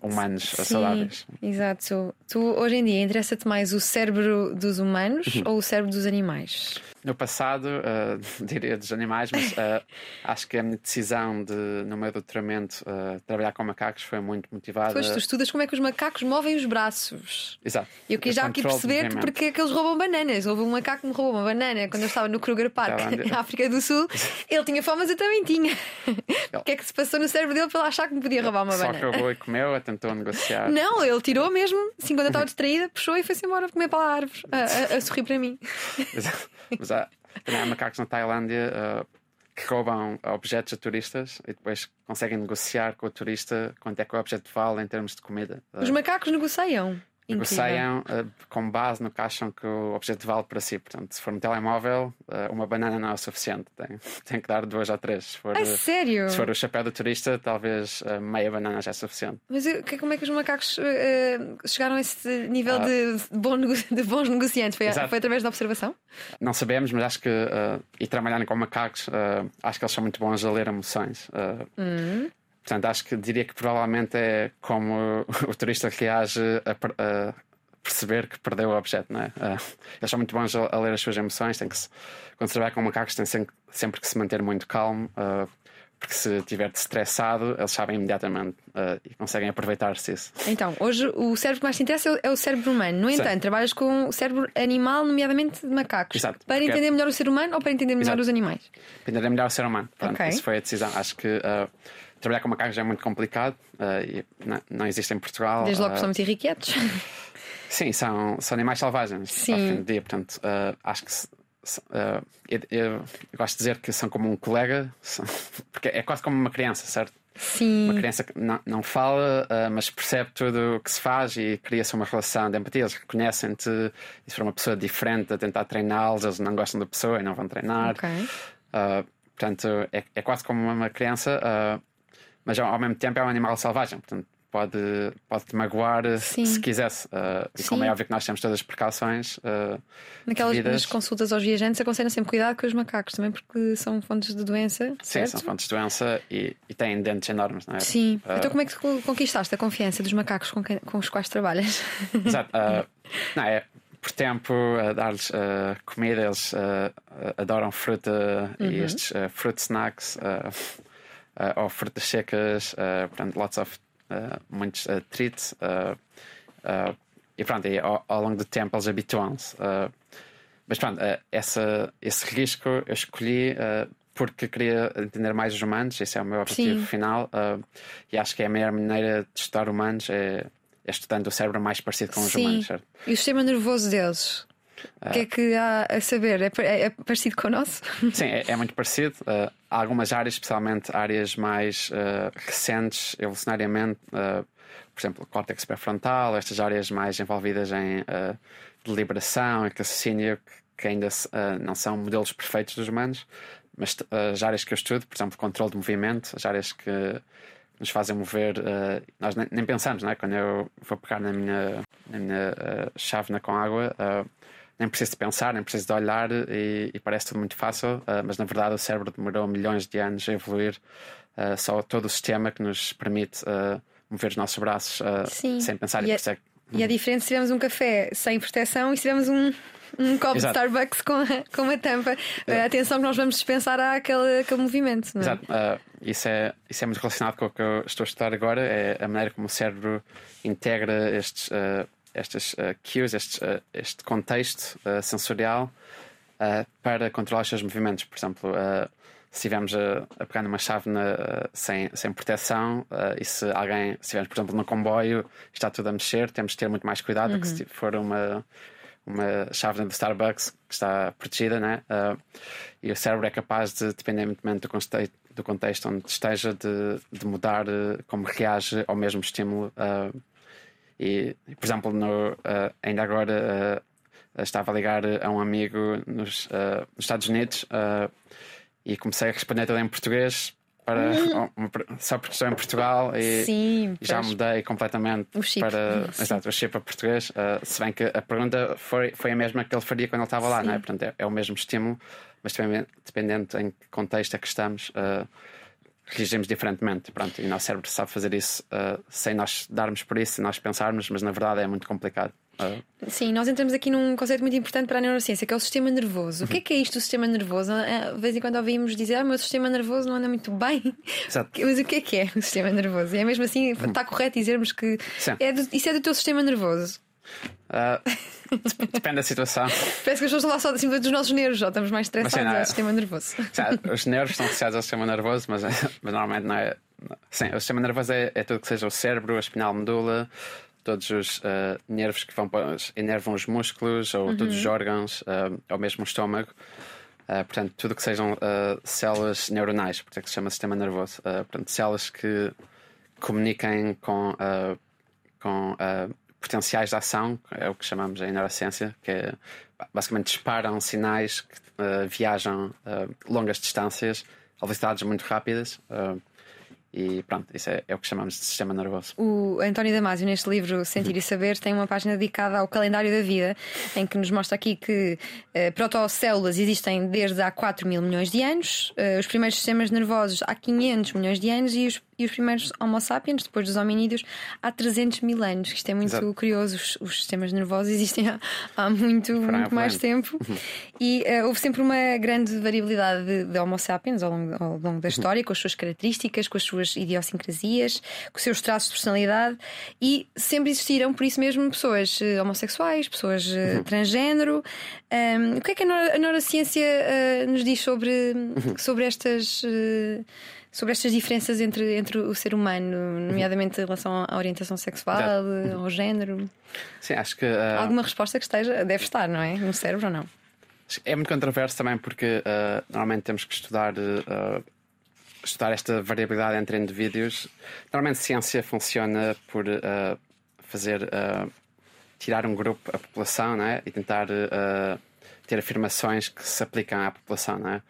humanos Sim, saudáveis. Exato, Tu, hoje em dia, interessa-te mais o cérebro dos humanos Uhum. ou o cérebro dos animais? No passado, uh, diria dos animais, mas uh, acho que a minha decisão de, no meu doutoramento, uh, trabalhar com macacos foi muito motivada. Pois tu estudas como é que os macacos movem os braços. Exato. Eu quis já aqui perceber que porque é que eles roubam bananas. Houve um macaco que me roubou uma banana quando eu estava no Kruger Park, na África do Sul. Ele tinha fome, mas eu também tinha. O que é que se passou no cérebro dele para ele achar que me podia roubar uma Só banana? que roubou e comeu, tentou negociar. Não, ele tirou mesmo, assim, quando eu estava distraída, puxou e foi-se embora comer para a árvore, a, a- a sorrir para mim. Mas, mas há, também há macacos na Tailândia uh, que roubam objetos a turistas e depois conseguem negociar com o turista quanto é que o objeto vale em termos de comida. Os macacos negociam. Incrível. negociam uh, com base no que acham que o objeto vale para si. Portanto, se for um telemóvel, uh, uma banana não é o suficiente. Tem, tem que dar duas ou três. Se for, uh, sério? se for o chapéu do turista, talvez uh, meia banana já é suficiente. Mas que- como é que os macacos eh, chegaram a esse nível de, bom de bons negociantes? Foi, Ah. Foi através da observação? Não sabemos, mas acho que e trabalharem com macacos, acho que eles são muito bons a ler emoções. Uh, Hum. Portanto, acho que diria que provavelmente é como o turista reage a, a perceber que perdeu o objeto, não é? Uh, eles são muito bons a, a ler as suas emoções. Tem que se, quando se trabalha com macacos, tem sempre, sempre que se manter muito calmo, uh, porque se estiver estressado, eles sabem imediatamente uh, e conseguem aproveitar-se disso. Então, hoje o cérebro que mais te interessa é o- é cérebro humano. No entanto, trabalhas com o cérebro animal, nomeadamente de macacos. Exato, Para porque- entender melhor o ser humano ou para entender melhor Exato. os animais? Entender melhor o ser humano. Pronto, Ok. Isso foi a decisão. Acho que trabalhar com macacos é muito complicado uh, e não, não existe em Portugal. Desde logo uh, são muito irrequietos. Sim, são, são animais selvagens Sim. dia, portanto, uh, acho que eu, eu- gosto de dizer que são como um colega, são- porque é quase como uma criança, certo? Sim. Uma criança que não, não fala, mas percebe tudo o que se faz e cria-se uma relação de empatia. Eles reconhecem-te, e se for uma pessoa diferente a tentar treiná-los, eles não gostam da pessoa e não vão treinar. Ok. Portanto, é, é quase como uma criança, mas ao, mesmo tempo é um animal selvagem. Portanto, pode, pode te magoar Sim. se quisesse. Uh, e como Sim. é óbvio que nós temos todas as precauções. uh, Naquelas devidas. consultas aos viajantes aconselham sempre cuidado com os macacos também porque são fontes de doença. sim, certo? são fontes de doença e, e têm dentes enormes, não é? Sim. Uh, Então, como é que conquistaste a confiança dos macacos com, quem- com os quais trabalhas? Exato. Uh, não, é por tempo a dar-lhes uh, comida, eles adoram fruta Uhum. e estes fruit snacks uh, ou frutas secas, uh, portanto, lots of uh, muitos uh, treats. E pronto, e ao, ao longo do tempo eles habituam-se. Mas pronto, essa, esse risco eu escolhi porque queria entender mais os humanos, esse é o meu objetivo Sim. final. e acho que é a melhor maneira de estudar humanos é, é estudando o cérebro mais parecido com os Sim. humanos, certo? E o sistema nervoso deles? O que é que há a saber? É, é- parecido com o nosso? Sim, é, é muito parecido. Uh, há algumas áreas, especialmente áreas mais uh, recentes, evolucionariamente, uh, por exemplo, o córtex pré-frontal, estas áreas mais envolvidas em deliberação e raciocínio, que, que ainda não são modelos perfeitos dos humanos, mas as áreas que eu estudo, por exemplo, controle de movimento, as áreas que nos fazem mover, uh, nós nem, nem pensamos, não é? Quando eu vou pegar na minha, na minha uh, chávena com água. uh, nem preciso de pensar, nem preciso de olhar e, e parece tudo muito fácil, uh, mas na verdade o cérebro demorou milhões de anos a evoluir. uh, só todo o sistema que nos permite uh, mover os nossos braços uh, sem pensar E e, é- isso é que- E é diferente se tivermos um café sem proteção e se tivermos um, um copo Exato. de Starbucks com, a- com uma tampa. A atenção que nós vamos dispensar àquele, àquele movimento. Não é? Exato. uh, isso, é, isso é muito relacionado com o que eu estou a estudar agora, é a maneira como o cérebro integra estes, uh, estas uh, cues, estes, uh, este contexto uh, sensorial para controlar os seus movimentos. Por exemplo, se estivermos a, a pegar numa chávena uh, sem, sem proteção e se alguém, se estivermos, por exemplo, no comboio está tudo a mexer, temos de ter muito mais cuidado do que se for uma, uma chávena do Starbucks que está protegida, né? E o cérebro é capaz de, dependentemente do contexto, do contexto onde esteja, de, de mudar como reage ao mesmo estímulo. uh, e, por exemplo, no, uh, ainda agora uh, estava a ligar a um amigo nos, uh, nos Estados Unidos e comecei a responder tudo em português para, uma- só porque estou em Portugal e, Sim, já pois. mudei completamente O chip. para Sim. exato, o chip a português. uh, se bem que a pergunta foi, foi a mesma que ele faria quando ele estava lá, Sim. não é? Portanto, é, é o mesmo estímulo, mas dependendo, dependendo em que contexto é que estamos, uh, reagimos diferentemente. Pronto, e o nosso cérebro sabe fazer isso uh, sem nós darmos por isso, sem nós pensarmos, mas na verdade é muito complicado. Uh... Sim, nós entramos aqui num conceito muito importante para a neurociência, que é o sistema nervoso. Uhum. O que é que é isto do sistema nervoso? De vez em quando ouvimos dizer, ah, o meu sistema nervoso não anda muito bem. Exato. Mas o que é que é o sistema nervoso? E é mesmo assim, está correto dizermos que é do, isso é do teu sistema nervoso. Uh, depende da situação. Parece que as pessoas estão lá só acima dos nossos nervos, já estamos mais estressados. É, o sistema nervoso. os nervos estão associados ao sistema nervoso, mas, mas normalmente não é. Sim, o sistema nervoso é, é tudo que seja o cérebro, a espinal medula, todos os uh, nervos que vão enervam os músculos ou uhum. todos os órgãos, uh, ou mesmo o estômago. Uh, portanto, tudo que sejam células neuronais, porque é que se chama sistema nervoso. portanto, células que comuniquem com, com potenciais de ação, é o que chamamos em neurociência, que é, basicamente disparam sinais que viajam longas distâncias a velocidades muito rápidas. E pronto, isso é, é, o que chamamos de sistema nervoso. O António Damasio, neste livro Sentir e Saber, tem uma página dedicada ao calendário da vida, em que nos mostra aqui que uh, protocélulas existem desde há 4 mil milhões de anos, uh, os primeiros sistemas nervosos há 500 milhões de anos e os e os primeiros Homo sapiens, depois dos hominídeos, há 300 mil anos. Isto é muito Exato. curioso. Os, os, sistemas nervosos existem há, há muito, muito mais tempo. E uh, houve sempre uma grande variabilidade de, de Homo sapiens ao longo, ao longo da uhum. história, com as suas características, com as suas idiosincrasias, com os seus traços de personalidade. E sempre existiram, por isso mesmo, pessoas uh, homossexuais, pessoas uh, transgênero. Um, o que é que a neurociência nos diz sobre, uhum. sobre estas sobre estas diferenças entre, entre o ser humano, nomeadamente em relação à orientação sexual, Exato. ao género? Sim, acho que. Uh... Alguma resposta que esteja, deve estar, não é? No cérebro ou não? É muito controverso também porque uh, normalmente temos que estudar. Uh, estudar esta variabilidade entre indivíduos. Normalmente ciência funciona por fazer tirar um grupo, a população, né? e tentar ter afirmações que se aplicam à população. Né?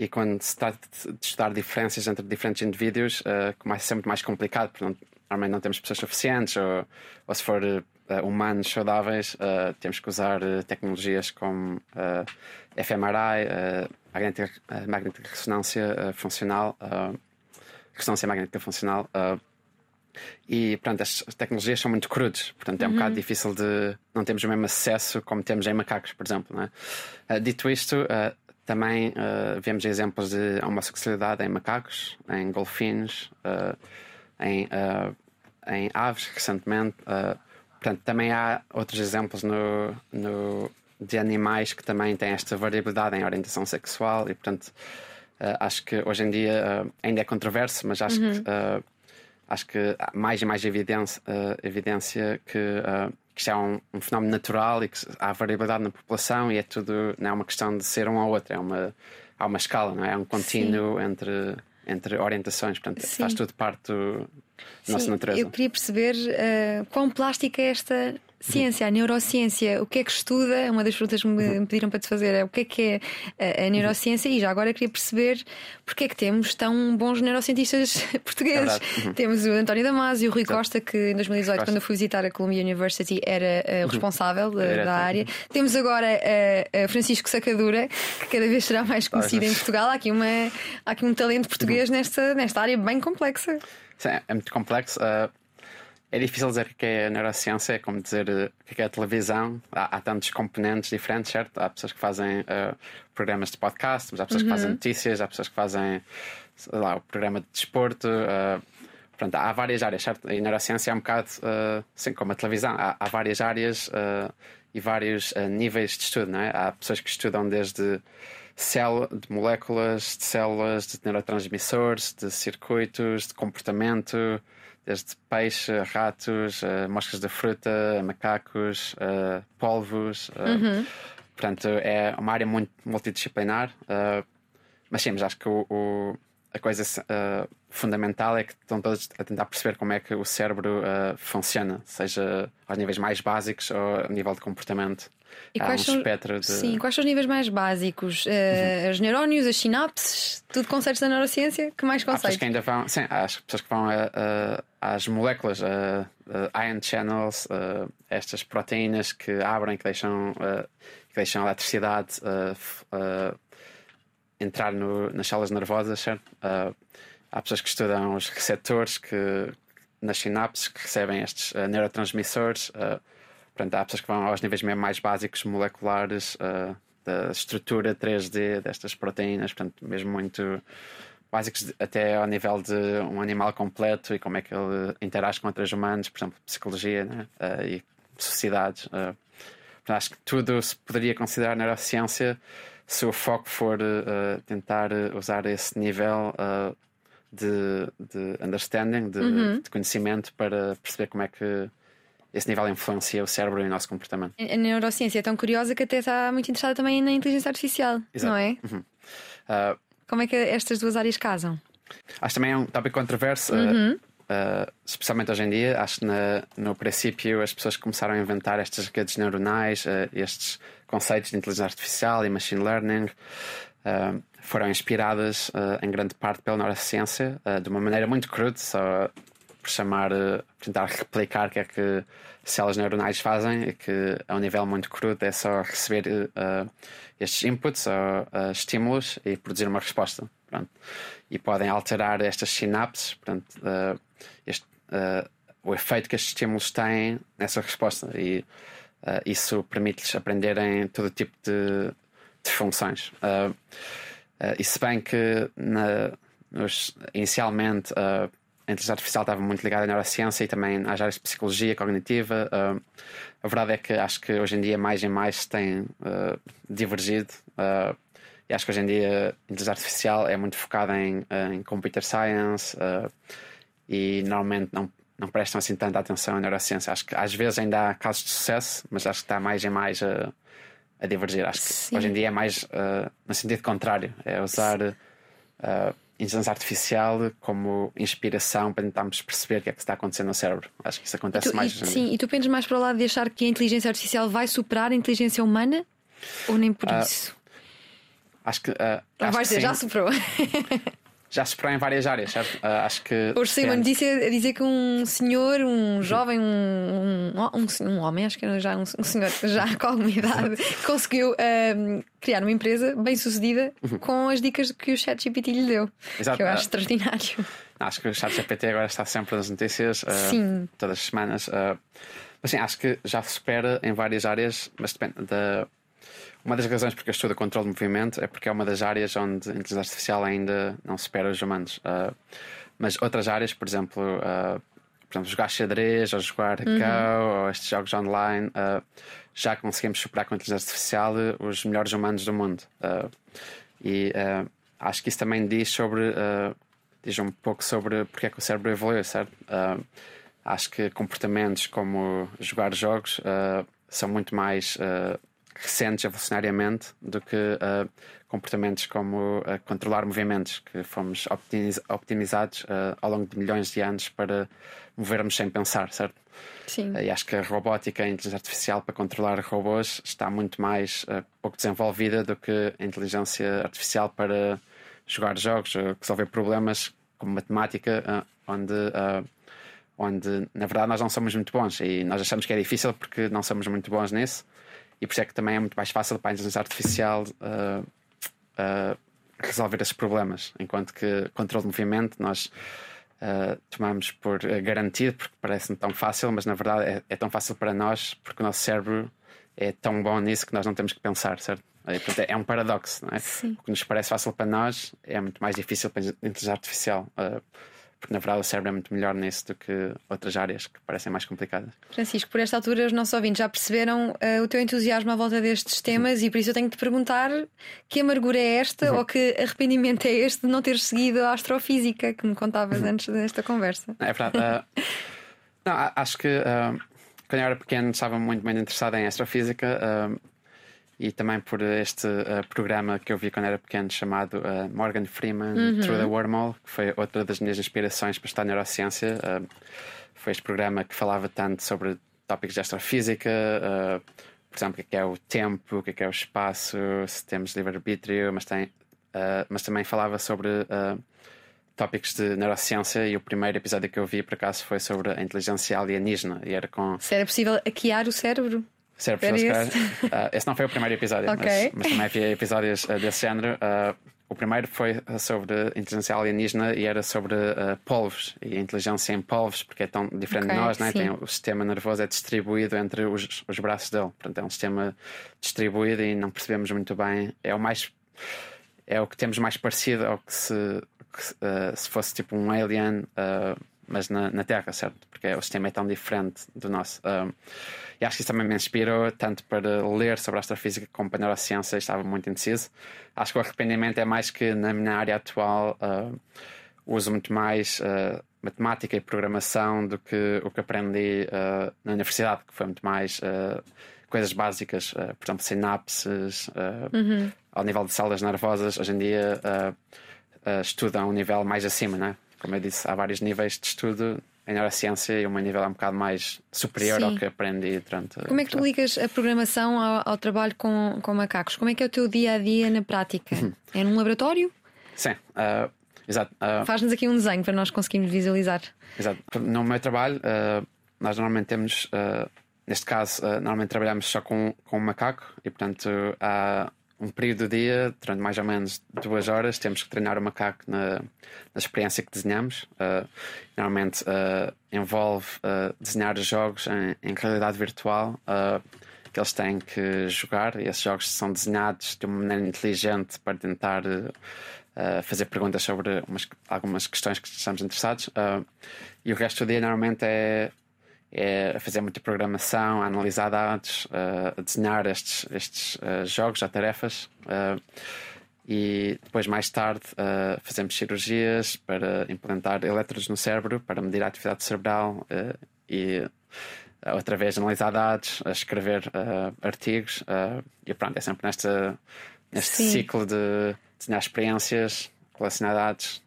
E quando se trata de estudar diferenças entre diferentes indivíduos, uh, é sempre mais complicado, porque não, normalmente não temos pessoas suficientes, ou, ou se for uh, humanos saudáveis, uh, temos que usar tecnologias como fMRI, magnética, magnética ressonância funcional, ressonância magnética funcional. e, portanto, as tecnologias são muito crudes, portanto, é um uhum. bocado difícil de. Não temos o mesmo acesso como temos em macacos, por exemplo. É? dito isto, também uh, vemos exemplos de homossexualidade em macacos, em golfinhos, uh, em, uh, em, aves, recentemente. portanto, também há outros exemplos no, no, de animais que também têm esta variabilidade em orientação sexual e, portanto, acho que hoje em dia ainda é controverso, mas acho uhum. que acho que há mais e mais evidência, evidência que que isto é um, um, fenómeno natural e que há variabilidade na população e é tudo, não é uma questão de ser um ou outro, é uma, há uma escala, não é? É um contínuo entre, entre orientações, portanto, Sim. faz tudo parte do, da nossa natureza. Eu queria perceber uh, quão plástica é esta Ciência, a neurociência, o que é que estuda? É uma das perguntas que me pediram para te fazer é o que é que é a, neurociência e já agora queria perceber porque é que temos tão bons neurocientistas portugueses. É uhum. Temos o António Damasio, o Rui Costa, que em 2018, Costa. quando eu fui visitar a Columbia University, era uh, responsável uh, da área. Temos agora uh, Francisco Sacadura, que cada vez será mais conhecido em Portugal. Há aqui, uma, há aqui um talento português nesta, nesta área bem complexa. Sim, é muito complexo. Uh, é difícil dizer o que é a neurociência, é como dizer eh, o que é a televisão. Há, há, tantos componentes diferentes, certo? Há pessoas que fazem uh, programas de podcast, mas há pessoas uhum. que fazem uhum. notícias, há pessoas que fazem lá, o programa de desporto. Uh, pronto, há várias áreas, certo? E a neurociência é um bocado uh, assim como a televisão. Há, há várias áreas e vários níveis de estudo, não é? Há pessoas que estudam desde célula, de moléculas, de células, de neurotransmissores, de circuitos, de comportamento desde peixe, ratos, uh, moscas da fruta, macacos, uh, polvos. Uh, uhum. Portanto, é uma área muito multidisciplinar. mas sim, mas acho que o, o a coisa fundamental é que estão todos a tentar perceber como é que o cérebro funciona, seja aos níveis mais básicos ou a nível de comportamento. E Há quais um são, espectro de... Sim, quais são os níveis mais básicos? Uh, Os neurónios, as sinapses, tudo conceitos da neurociência? Que mais conceitos? Há pessoas que ainda vão, sim, há pessoas que vão a, a, às moléculas, a, a ion channels, estas proteínas que abrem, que deixam, que deixam a eletricidade entrar no, nas células nervosas, certo? há pessoas que estudam os receptores que, nas sinapses que recebem estes uh, neurotransmissores. Uh, portanto, há pessoas que vão aos níveis mesmo mais básicos moleculares uh, da estrutura 3D destas proteínas, portanto, mesmo muito básicos até ao nível de um animal completo e como é que ele interage com outros humanos, por exemplo, psicologia né? e sociedades. portanto, acho que tudo se poderia considerar neurociência se o foco for tentar usar esse nível de, de understanding, de, uhum. de, conhecimento, para perceber como é que esse nível influencia o cérebro e o nosso comportamento. A neurociência é tão curiosa que até está muito interessada também na inteligência artificial, Exato. não é? Uhum. Uh, como é que estas duas áreas casam? Acho também é um tópico controverso. Uh, uhum. Uh, especialmente hoje em dia, acho que na, no princípio as pessoas começaram a inventar estas redes neuronais, uh, estes conceitos de inteligência artificial e machine learning, uh, foram inspiradas em grande parte pela neurociência, de uma maneira muito crude, só por chamar, tentar replicar o que é que células neuronais fazem, e que a um nível muito crudo é só receber estes inputs ou estímulos e produzir uma resposta. Pronto. E podem alterar estas sinapses, portanto, este, o efeito que estes estímulos têm nessa resposta. E isso permite-lhes aprenderem todo tipo de, de funções. Uh, Uh, e se bem que na, nos, inicialmente uh, a inteligência artificial estava muito ligada à neurociência e também às áreas de psicologia cognitiva, uh, a verdade é que acho que hoje em dia mais e mais se tem divergido. E acho que hoje em dia a inteligência artificial é muito focada em, em computer science e normalmente não, não prestam assim tanta atenção à neurociência. Acho que às vezes ainda há casos de sucesso, mas acho que está mais e mais a a divergir. Acho que Sim. hoje em dia é mais uh, no sentido contrário, é usar uh, inteligência artificial como inspiração para tentarmos perceber o que é que está acontecendo no cérebro. Acho que isso acontece tu, mais. E, sim, e tu pendes mais para o lado de achar que a inteligência artificial vai superar a inteligência humana? Ou nem por uh, isso? Acho que. Uh, acho vais dizer, já superou. já se em várias áreas, certo? Uh, acho que. Hoje saiu uma notícia a dizer que um senhor, um jovem, um, um, um, um homem, acho que era já um, um senhor já com alguma idade, conseguiu criar uma empresa bem sucedida uhum. com as dicas que o ChatGPT lhe deu. Exato. Que eu acho extraordinário. Acho que o ChatGPT agora está sempre nas notícias, uh, Sim. todas as semanas. Uh, mas sim, acho que já supera em várias áreas, mas depende da. Uma das razões porque eu estudo controle de movimento é porque é uma das áreas onde a inteligência artificial ainda não supera os humanos. Uh, mas outras áreas, por exemplo, uh, por exemplo, jogar xadrez ou jogar uhum. Go ou estes jogos online, uh, já conseguimos superar com a inteligência artificial os melhores humanos do mundo. e acho que isso também diz sobre. diz um pouco sobre porque é que o cérebro evoluiu, certo? acho que comportamentos como jogar jogos são muito mais recentes evolucionariamente do que uh, comportamentos como uh, controlar movimentos, que fomos optimiz optimizados uh, ao longo de milhões de anos para movermos sem pensar, certo? Sim. e acho que a robótica a inteligência artificial para controlar robôs está muito mais pouco desenvolvida do que a inteligência artificial para jogar jogos, resolver problemas como matemática, onde onde na verdade nós não somos muito bons e nós achamos que é difícil porque não somos muito bons nisso e por isso é que também é muito mais fácil para a inteligência artificial uh, uh, resolver esses problemas. Enquanto que controle de movimento nós uh, tomamos por garantido, porque parece-me tão fácil, mas na verdade é, é, tão fácil para nós porque o nosso cérebro é tão bom nisso que nós não temos que pensar, certo? É um paradoxo, não é? Sim. O que nos parece fácil para nós é muito mais difícil para a inteligência artificial. Uh, porque na verdade o cérebro é muito melhor nisso do que outras áreas que parecem mais complicadas. Francisco, por esta altura os nossos ouvintes já perceberam uh, o teu entusiasmo à volta destes temas uhum. e por isso eu tenho que te perguntar que amargura é esta uhum. ou que arrependimento é este de não ter seguido a astrofísica que me contavas uhum. antes desta conversa. É verdade. Uh, não, acho que uh, quando eu era pequeno estava muito bem interessado em astrofísica e também por este uh, programa que eu vi quando era pequeno chamado uh, Morgan Freeman uhum. Through the Wormhole, que foi outra das minhas inspirações para estudar neurociência. Uh, foi este programa que falava tanto sobre tópicos de astrofísica, por exemplo, o que é, é o tempo, o que é, é o espaço, se temos livre-arbítrio, mas, tem, mas também falava sobre tópicos de neurociência e o primeiro episódio que eu vi por acaso foi sobre a inteligência alienígena e era com se era possível hackear o cérebro Ser pessoas, esse? Uh, esse não foi o primeiro episódio, okay. mas, mas, também havia episódios uh, desse género. Uh, o primeiro foi sobre inteligência alienígena e era sobre polvos e a inteligência em polvos, porque é tão diferente okay, de nós, né? Tem, o sistema nervoso é distribuído entre os, os braços dele. Portanto, é um sistema distribuído e não percebemos muito bem. É o mais. É o que temos mais parecido ao que se, que, se fosse tipo um alien, mas na, na, Terra, certo? Porque o sistema é tão diferente do nosso. E acho que isso também me inspirou, tanto para ler sobre a astrofísica como para a neurociência, estava muito indeciso. Acho que o arrependimento é mais que na minha área atual uh, uso muito mais uh, matemática e programação do que o que aprendi uh, na universidade, que foi muito mais coisas básicas, por exemplo, sinapses, uhum. ao nível de células nervosas. Hoje em dia estudo a um nível mais acima, né? Como eu disse, há vários níveis de estudo em neurociência e o meu nível é um bocado mais superior Sim. ao que aprendi durante. Como é que tu ligas a programação ao, ao, trabalho com, com macacos? Como é que é o teu dia a dia na prática? É num laboratório? Sim, uh, exato. Uh, Faz-nos aqui um desenho para nós conseguirmos visualizar. Exato. No meu trabalho, uh, nós normalmente temos, neste caso, normalmente trabalhamos só com, com um macaco e, portanto, há um período do dia, durante mais ou menos duas horas, temos que treinar o macaco na, na experiência que desenhamos. Uh, normalmente uh, envolve uh, desenhar jogos em, em realidade virtual que eles têm que jogar e esses jogos são desenhados de uma maneira inteligente para tentar fazer perguntas sobre umas, algumas questões que estamos interessados. e o resto do dia normalmente é é a fazer muita programação, a analisar dados, a desenhar estes, estes uh, jogos, já tarefas. Uh, e depois, mais tarde, uh, fazemos cirurgias para implantar elétrodos no cérebro, para medir a atividade cerebral e outra vez analisar dados, a escrever artigos. e pronto, é sempre nesta, neste Sim. ciclo de desenhar experiências, colecionar dados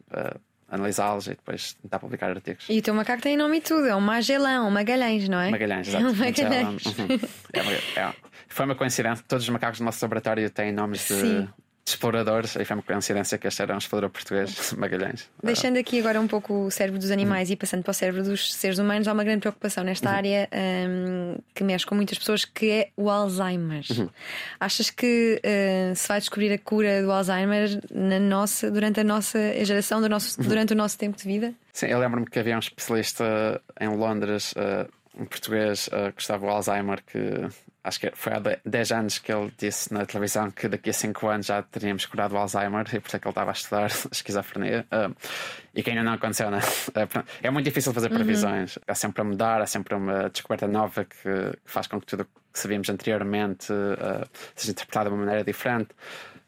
analisá-los e depois tentar publicar artigos. E o teu macaco tem nome e tudo, é um Magellan, um Magalhães, não é? Magalhães, exato. É um Magalhães. Uhum. É, é, foi uma coincidência, todos os macacos do nosso laboratório têm nomes de exploradores, aí foi uma coincidência que este era um explorador português, Magalhães. Deixando aqui agora um pouco o cérebro dos animais uhum. e passando para o cérebro dos seres humanos, há uma grande preocupação nesta uhum. área um, que mexe com muitas pessoas, que é o Alzheimer. Uhum. Achas que uh, se vai descobrir a cura do Alzheimer na nossa, durante a nossa geração, do nosso, uhum. durante o nosso tempo de vida? Sim, eu lembro-me que havia um especialista em Londres, uh, um português, uh, que estava o Alzheimer, que acho que foi há 10 anos que ele disse na televisão que daqui a 5 anos já teríamos curado o Alzheimer e por isso é que ele estava a estudar esquizofrenia e que ainda não aconteceu, né? É muito difícil fazer uhum. previsões, uhum. há sempre a mudar, há sempre uma descoberta nova que, faz com que tudo que sabíamos anteriormente uh, seja interpretado de uma maneira diferente.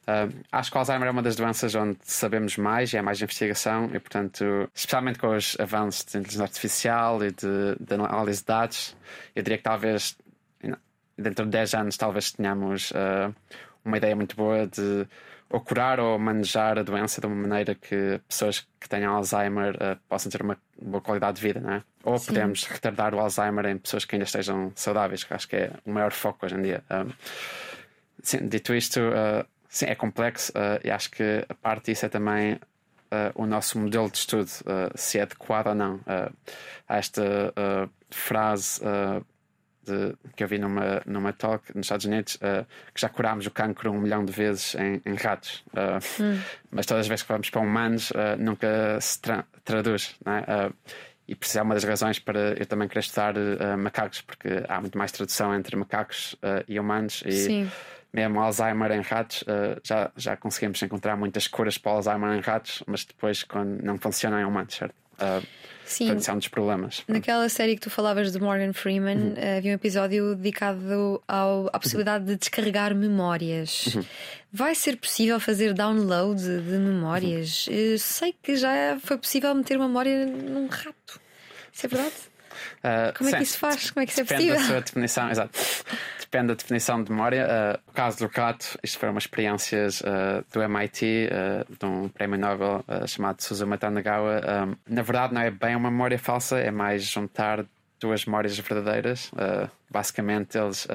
Uh, acho que o Alzheimer é uma das doenças onde sabemos mais e há mais investigação, e portanto, especialmente com os avanços de inteligência artificial e de, de análise de dados, eu diria que talvez dentro de 10 anos talvez tenhamos uh, uma ideia muito boa de ou curar ou manejar a doença de uma maneira que pessoas que tenham Alzheimer uh, possam ter uma boa qualidade de vida, não é? Ou sim. podemos retardar o Alzheimer em pessoas que ainda estejam saudáveis, que acho que é o maior foco hoje em dia. Um, sim, dito isto, uh, sim, é complexo e acho que a parte disso é também o nosso modelo de estudo, se é adequado ou não. há esta frase de, que eu vi numa, numa talk nos Estados Unidos uh, que já curámos o cancro um milhão de vezes em, em ratos, uh, hum. mas todas as vezes que vamos para humanos uh, nunca se tra traduz. É? e por isso é uma das razões para eu também querer estudar macacos, porque há muito mais tradução entre macacos e humanos. E Sim. mesmo Alzheimer em ratos, já, já conseguimos encontrar muitas curas para Alzheimer em ratos, mas depois quando não funciona em humanos, certo? Uh, Sim. Portanto, é um dos problemas. Naquela série que tu falavas de Morgan Freeman, uhum. Eh, havia um episódio dedicado ao, à possibilidade uhum. de descarregar memórias. Uhum. Vai ser possível fazer download de memórias? Uhum. sei que já foi possível meter uma memória num rato. Isso é verdade? Uh, Como é que isso faz? Como é que isso é Depende possível? da sua definição, exato. Depende da definição de memória. Uh, o caso do rato, isto foram experiências uh, do MIT, de um prémio Nobel chamado Suzuma Tanagawa. Um, na verdade, não é bem uma memória falsa, é mais juntar duas memórias verdadeiras. basicamente, eles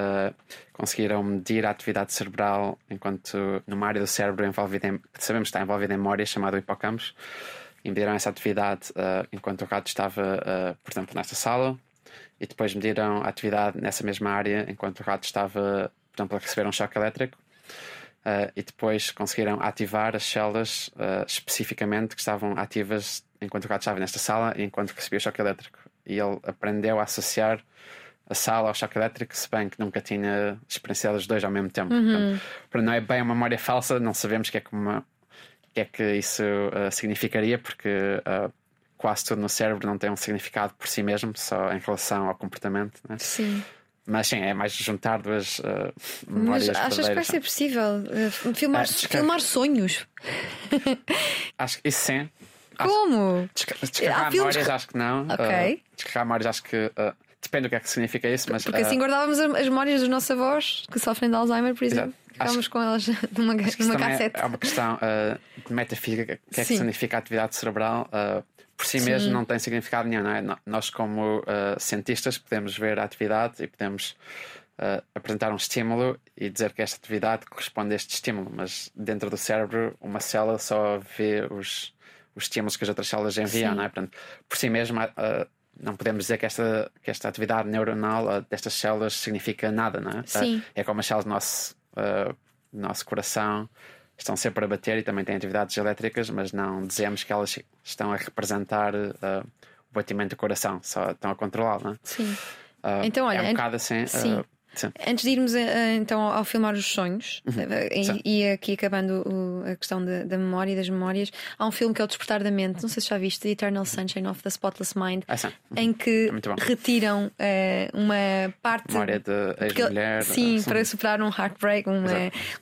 conseguiram medir a atividade cerebral enquanto numa área do cérebro envolvida em, sabemos que está envolvida em memória, chamada hippocampus e mediram essa atividade uh, enquanto o rato estava, uh, por exemplo, nesta sala, e depois mediram a atividade nessa mesma área enquanto o rato estava, por exemplo, a receber um choque elétrico. Uh, e depois conseguiram ativar as células uh, especificamente que estavam ativas enquanto o gato estava nesta sala e enquanto recebia o choque elétrico. E ele aprendeu a associar a sala ao choque elétrico, se bem que nunca tinha experienciado os dois ao mesmo tempo. Uhum. Portanto, não é bem uma memória falsa, não sabemos o que é que, uma, que, é que isso uh, significaria, porque quase tudo no cérebro não tem um significado por si mesmo, só em relação ao comportamento. Né? Sim. Mas sim, é mais juntar duas uh, memórias Mas achas que vai ser possível uh, filmar, uh, filmar sonhos? acho que isso sim. Como? Desca descarregar memórias, acho que não. Ok. descarregar memórias, acho que. Depende do que é que significa isso, mas. Porque assim guardávamos as memórias dos nossos avós que sofrem de Alzheimer, por exemplo. Ficámos com elas numa, numa cassete. É uma questão de metafísica, o que é que significa atividade cerebral por si Sim. mesmo não tem significado nenhum. Não é? Nós, como uh, cientistas, podemos ver a atividade e podemos uh, apresentar um estímulo e dizer que esta atividade corresponde a este estímulo, mas dentro do cérebro, uma célula só vê os, os estímulos que as outras células enviam. Não é? Portanto, por si mesmo, uh, não podemos dizer que esta, que esta atividade neuronal destas células significa nada. Não é? Sim. é como as células do nosso, do nosso coração estão sempre a bater e também têm atividades elétricas, mas não dizemos que elas estão a representar uh, o batimento do coração, só estão a controlá-lo, não é? Sim. Uh, então, olha, é um bocado assim. Sim. Uh, Sim. Antes de irmos então ao filmar os sonhos uhum. e, e, aqui acabando o, a questão da, da, memória e das memórias, há um filme que é o Despertar da Mente, não sei se já viste, Eternal Sunshine of the Spotless Mind, ah, uhum. em que é retiram uh, uma parte memória de ex-mulher. Sim, para superar um heartbreak, um,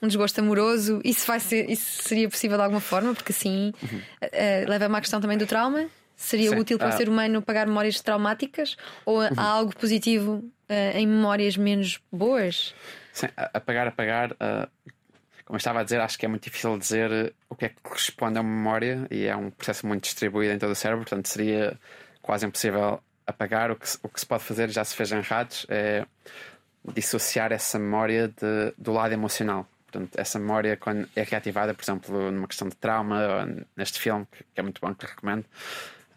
um desgosto amoroso. Isso, vai ser, isso seria possível de alguma forma, porque assim uhum. uh, leva-me à questão também do trauma. Seria Sim. útil para o uh, ser humano pagar memórias traumáticas ou uhum. há algo positivo uh, em memórias menos boas? Sim, apagar, apagar. Uh, como eu estava a dizer, acho que é muito difícil dizer o que é que corresponde a uma memória e é um processo muito distribuído em todo o cérebro, portanto seria quase impossível apagar. O que, o que se pode fazer, já se fez em ratos, é dissociar essa memória de, do lado emocional. Portanto, essa memória, quando é reativada, por exemplo, numa questão de trauma, neste filme, que é muito bom, que recomendo,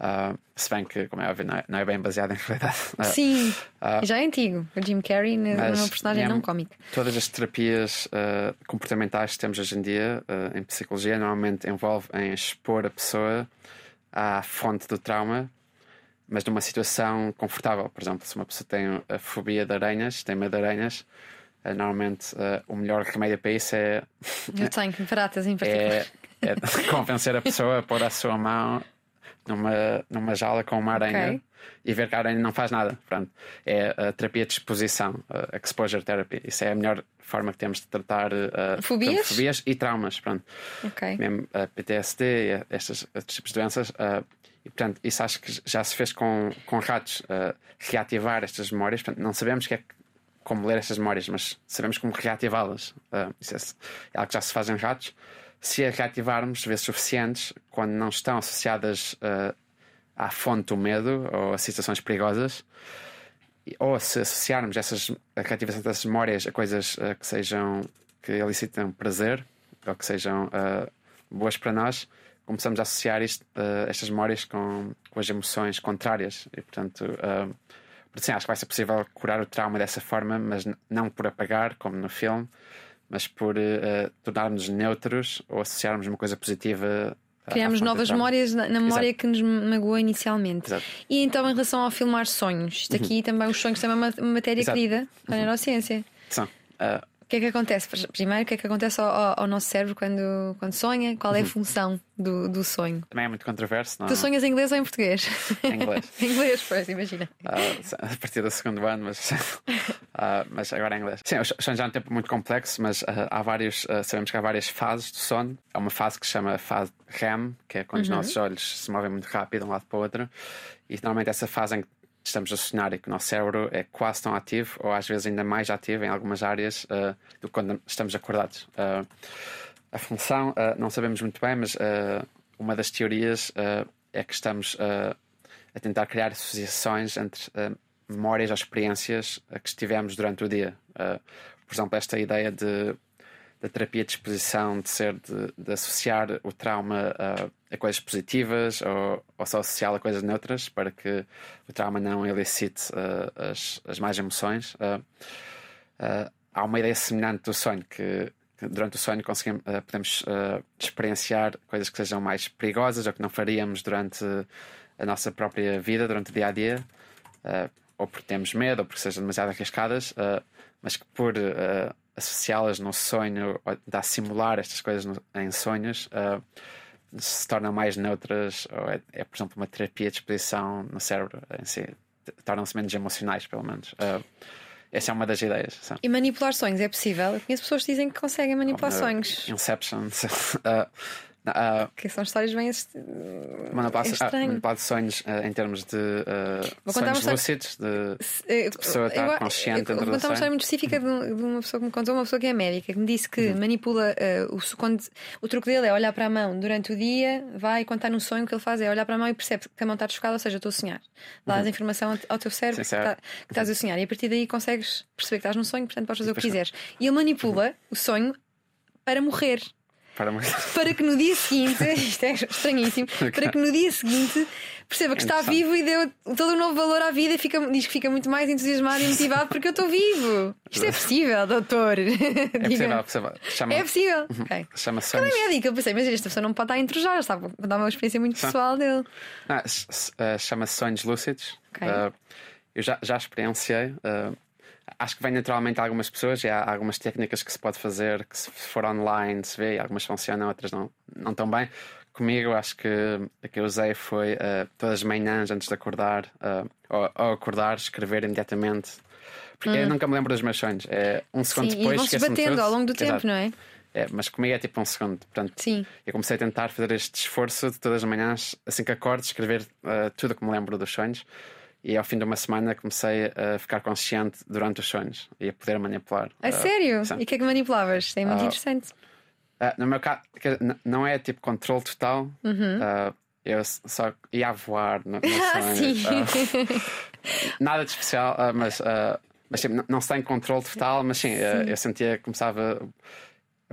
Uh, se bem que, como é óbvio, não é, não é bem baseado em realidade. Uh, Sim, uh, já é antigo. O Jim Carrey numa personagem não cómica. Todas as terapias comportamentais que temos hoje em dia em psicologia normalmente envolvem expor a pessoa à fonte do trauma, mas numa situação confortável. Por exemplo, se uma pessoa tem a fobia de aranhas, tem medo de aranhas, normalmente o melhor remédio para isso é. Eu tenho baratas em particular. É, é convencer a pessoa a pôr a sua mão numa, numa jaula com uma aranha okay. e ver que a aranha não faz nada. Pronto. É a terapia de exposição, a exposure therapy. Isso é a melhor forma que temos de tratar uh, fobias? fobias e traumas. Pronto. Okay. Mesmo a PTSD, estes, estes tipos de doenças. Uh, e, portanto, isso acho que já se fez com, com ratos, uh, reativar estas memórias. Portanto, não sabemos que é, como ler estas memórias, mas sabemos como reativá-las. Uh, isso é, é algo que já se faz em ratos se a reativarmos vezes suficientes, quando não estão associadas uh, à fonte do medo ou a situações perigosas, ou se associarmos essas, a reativação dessas memórias a coisas uh, que sejam que elicitam prazer ou que sejam uh, boas para nós, começamos a associar isto, estas memórias com, com as emoções contrárias e, portanto. Uh, Sim, acho que vai ser possível curar o trauma dessa forma, mas não por apagar, como no filme, mas por uh, tornarmos neutros ou associarmos uma coisa positiva. Criamos novas memórias na, na memória Exato. que nos magoou inicialmente. Exato. E então, em relação ao filmar sonhos, isto aqui uhum. também, os sonhos também é uma, matéria Exato. querida para a uhum. neurociência. São. Uh, que é que acontece? Primeiro, o que é que acontece ao, ao nosso cérebro quando, quando sonha? Qual é a uhum. função do, do sonho? Também é muito controverso, não Tu sonhas em inglês ou em português? Em inglês. em inglês, pois, imagina. Uh, a partir do segundo ano, mas, uh, mas agora em inglês. Sim, os sonhos já é um tempo muito complexo, mas uh, há vários, sabemos que há várias fases do sono. Há uma fase que se chama fase REM, que é quando uhum. os nossos olhos se movem muito rápido de um lado para o outro. E normalmente essa fase em que estamos sonhar e que o nosso cérebro é quase tão ativo, ou às vezes ainda mais ativo em algumas áreas uh, do que quando estamos acordados. Uh, a função, uh, não sabemos muito bem, mas uma das teorias é que estamos a tentar criar associações entre memórias ou experiências que estivemos durante o dia. por exemplo, esta ideia de da terapia de exposição, de ser de, de associar o trauma a, a coisas positivas ou, ou, só associá-lo a coisas neutras para que o trauma não elicite uh, as, as más emoções. Uh, uh, há uma ideia semelhante do sonho que, durante o sonho conseguimos, podemos experienciar coisas que sejam mais perigosas ou que não faríamos durante a nossa própria vida, durante o dia a dia, ou porque temos medo, ou porque sejam demasiado arriscadas, mas que por associá-las no sonho, tentar simular estas coisas no, em sonhos, se tornam mais neutras, ou é, é, por exemplo, uma terapia de exposição no cérebro em si, tornam-se menos emocionais, pelo menos. Essa é uma das ideias. Sabe? E manipular sonhos é possível? Eu conheço pessoas que dizem que conseguem manipular sonhos. Inception. uh, Uh, que são histórias bem manipulação, é estranho. de sonhos uh, em termos de uh, sonhos lúcidos, de, de, pessoa estar eu, consciente eu, eu, Vou contar uma história muito específica de, de, uma pessoa que me contou, uma pessoa que é médica, que me disse que uhum. manipula o, quando, o truque dele é olhar para a mão durante o dia, vai e está num sonho, o que ele faz é olhar para a mão e percebe que a mão está desfocada, ou seja, estou a sonhar. Dá uhum. informação ao teu cérebro Sim, que, está, que, estás a sonhar e a partir daí consegues perceber que estás num sonho, portanto podes fazer o que quiseres. E ele manipula uhum. o sonho para morrer. Para, para que no dia seguinte, isto é estranhíssimo, para que no dia seguinte perceba que está vivo e deu todo um novo valor à vida e fica, diz que fica muito mais entusiasmado e motivado porque eu estou vivo. Isto é possível, doutor. É possível, Chama... É possível. Uhum. Okay. Chama-se. Ele é médico, eu pensei, mas esta pessoa não pode estar a intrujar, está a dar uma experiência muito pessoal dele. Ah, uh, Chama-se sonhos lúcidos. Okay. Uh, eu já, já experienciei. Uh, acho que vem naturalmente a algumas pessoas e há algumas técnicas que se pode fazer que se for online se vê, algumas funcionam, outras não, não tão bem. Comigo, acho que a que eu usei foi uh, todas as manhãs antes de acordar, uh, ou, ou, acordar, escrever imediatamente. Porque hum. eu nunca me lembro dos meus sonhos. É um segundo Sim, depois. E vão-se batendo ao longo do tempo, Exato. não é? É, mas comigo é tipo um segundo. Portanto, Sim. eu comecei a tentar fazer este esforço de todas as manhãs, assim que acordo, escrever uh, tudo o que me lembro dos sonhos. E ao fim de uma semana comecei a ficar consciente durante os sonhos e a poder manipular. A uh, sério? Sim. E o que é que manipulavas? É muito uh, interessante. Uh, no meu caso, não é tipo controle total. Uhum. eu só ia voar no, no ah, sonho. nada de especial, mas, mas sim, não, não se tem controle total, mas sim, sim. eu sentia que começava.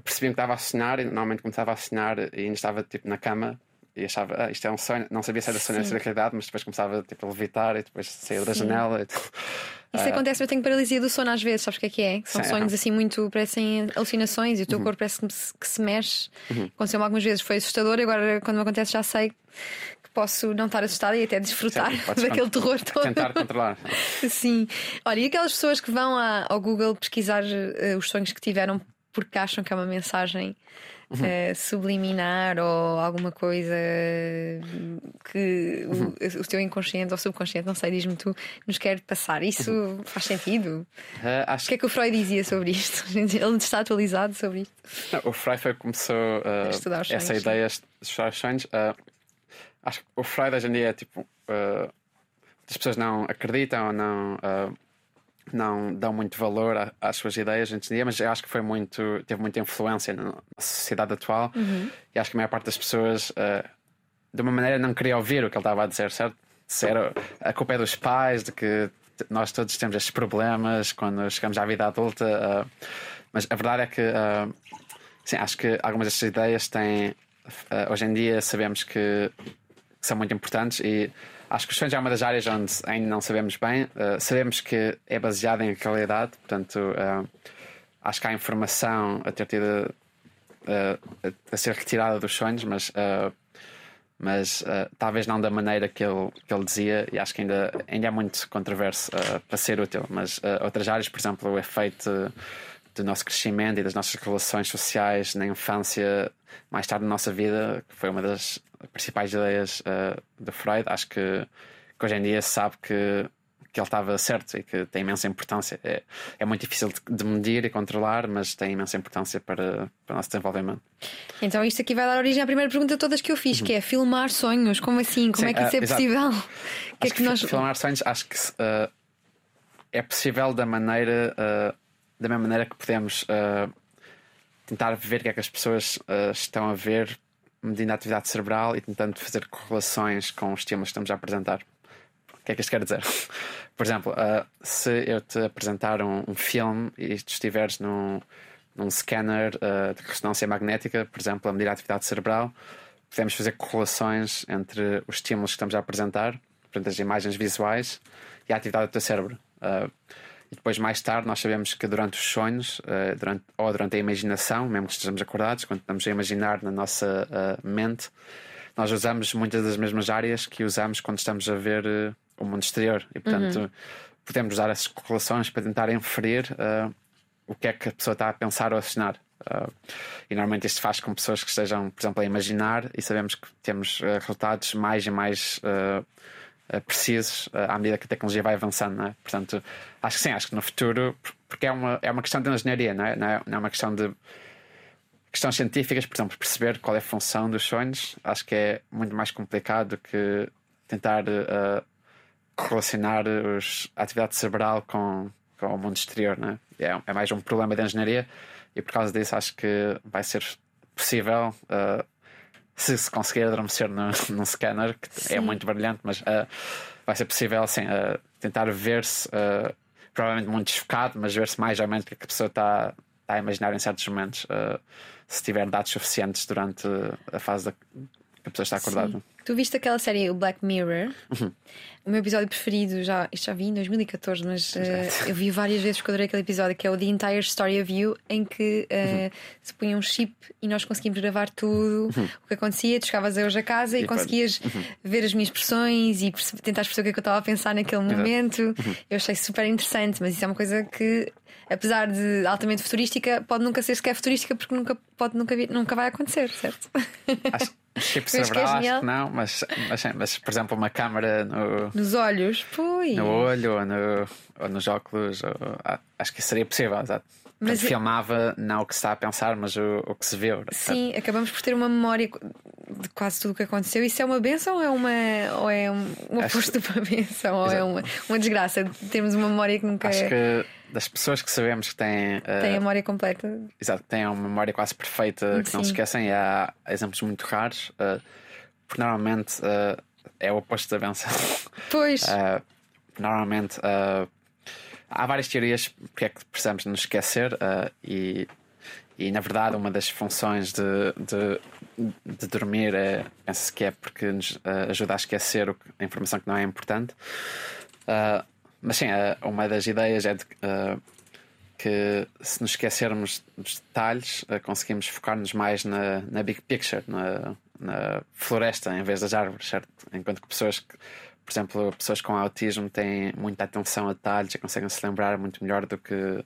Percebia que estava a sonhar e normalmente começava a sonhar e ainda estava tipo na cama e achava, ah, isto é um sonho, não sabia se era sonho ou se era realidade, mas depois começava tipo, a levitar e depois saía da janela. E, Isso uh... acontece, eu tenho paralisia do sono às vezes, sabes o que é que é? São Sim, sonhos assim muito, parecem alucinações e o teu uhum. corpo parece que se, que se mexe. Uhum. Aconteceu-me algumas vezes, foi assustador e agora quando me acontece já sei que posso não estar assustada e até desfrutar Sim, daquele terror todo. Tentar controlar. Sim. Olha, e aquelas pessoas que vão ao Google pesquisar uh, os sonhos que tiveram porque acham que é uma mensagem uhum. uh, subliminar ou alguma coisa que uhum. o, o, teu inconsciente ou subconsciente, não sei, diz-me tu, nos quer passar. Isso uhum. faz sentido? Uh, acho... O que é que o Freud dizia sobre isto? Ele está atualizado sobre isto? Não, o Freud foi começou uh, essa ideia de estudar os sonhos. acho que o Freud hoje em dia é tipo. as pessoas não acreditam ou não não dão muito valor às suas ideias hoje em dia, mas eu acho que foi muito, teve muita influência na sociedade atual uhum. e acho que a maior parte das pessoas, uh, de uma maneira, não queria ouvir o que ele estava a dizer, certo? Ser, a culpa é dos pais, de que nós todos temos estes problemas quando chegamos à vida adulta, uh, mas a verdade é que uh, sim, acho que algumas destas ideias têm, hoje em dia, sabemos que, que são muito importantes e Acho que os sonhos é uma das áreas onde ainda não sabemos bem. Uh, sabemos que é baseado em qualidade, portanto, uh, acho que há informação a ter tido uh, a ser retirada dos sonhos, mas, mas talvez não da maneira que ele, que ele dizia, e acho que ainda, ainda é muito controverso para ser útil. Mas outras áreas, por exemplo, o efeito do nosso crescimento e das nossas relações sociais na infância, mais tarde na nossa vida, que foi uma das principais ideias uh, de Freud. Acho que, que, hoje em dia se sabe que, que ele estava certo e que tem imensa importância. É, é muito difícil de, de, medir e controlar, mas tem imensa importância para, para o nosso desenvolvimento. Então, isto aqui vai dar origem à primeira pergunta de todas que eu fiz, uhum. que é filmar sonhos. Como assim? Como Sim, é que isso uh, é possível? que é que, que nós... Filmar sonhos, acho que uh, é possível da maneira da mesma maneira que podemos tentar ver o que é que as pessoas estão a ver medindo a atividade cerebral e tentando fazer correlações com os estímulos que estamos a apresentar. O que é que isto quer dizer? Por exemplo, uh, se eu te apresentar um, um, filme e tu estiveres num, num scanner de ressonância magnética, por exemplo, a medir a atividade cerebral, podemos fazer correlações entre os estímulos que estamos a apresentar, portanto, as imagens visuais, e a atividade do teu cérebro. Uh, E depois, mais tarde, nós sabemos que durante os sonhos, uh, durante, ou durante a imaginação, mesmo que estejamos acordados, quando estamos a imaginar na nossa uh, mente, nós usamos muitas das mesmas áreas que usamos quando estamos a ver uh, o mundo exterior. E, portanto, uhum. podemos usar essas correlações para tentar inferir o que é que a pessoa está a pensar ou a assinar. Uh, e normalmente isto faz com pessoas que estejam, por exemplo, a imaginar e sabemos que temos uh, resultados mais e mais uh, precisos à medida que a tecnologia vai avançando, é? Portanto, acho que sim, acho que no futuro, porque é uma, é uma questão de engenharia, não é? Não é, não é uma questão de questões científicas, por exemplo, perceber qual é a função dos sonhos, acho que é muito mais complicado do que tentar correlacionar os, a atividade cerebral com, com o mundo exterior, não é? É, é mais um problema de engenharia e por causa disso acho que vai ser possível. Uh, se se conseguir adormecer no, num scanner, que é Sim. é muito brilhante, mas uh, vai ser possível assim, uh, tentar ver-se, provavelmente muito desfocado, mas ver-se mais ou menos o que a pessoa está, está a imaginar em certos momentos, se tiver dados suficientes durante a fase da, que a pessoa está acordada. Sim. Tu viste aquela série, o Black Mirror? Uhum. O meu episódio preferido, já, isto já vi em 2014, mas uh, eu vi várias vezes porque eu adorei aquele episódio, que é o The Entire Story of You, em que uh, uhum. se punha um chip e nós conseguimos gravar tudo uhum. o que acontecia. Tu chegavas hoje a casa e, e conseguias uhum. ver as minhas expressões e tentar perceber o que, é que eu estava a pensar naquele momento. Uhum. Eu achei super interessante, mas isso é uma coisa que apesar de altamente futurística, pode nunca ser sequer futurística porque nunca, pode, nunca, nunca vai acontecer, certo? Acho, chip cerebral, acho que não, mas, mas, mas, por exemplo, uma câmera no, nos olhos, pois. no olho ou, no, ou nos óculos, ou, acho que seria possível, exato. Mas Portanto, filmava não o que se está a pensar, mas o, o que se vê. Sim, acabamos por ter uma memória de quase tudo o que aconteceu. Isso é uma benção ou é uma, ou é um, um oposto de uma benção? Ou é uma, uma desgraça? Temos uma memória que nunca. Acho que das pessoas que sabemos que têm. Uh, têm a memória completa. Exato, têm uma memória quase perfeita, que Sim. não se esquecem. E há exemplos muito raros, uh, porque normalmente uh, é o oposto da benção. Pois. normalmente há várias teorias porque é que precisamos nos esquecer e, e, na verdade, uma das funções de, de, de dormir é, pensa-se que é porque nos ajuda a esquecer a informação que não é importante. Mas sim, eh, uma das ideias é de, uh, que se nos esquecermos dos detalhes, uh, conseguimos focar-nos mais na, na big picture, na, na, floresta, em vez das árvores, certo? Enquanto que pessoas que, por exemplo, pessoas com autismo têm muita atenção a detalhes e conseguem se lembrar muito melhor do que,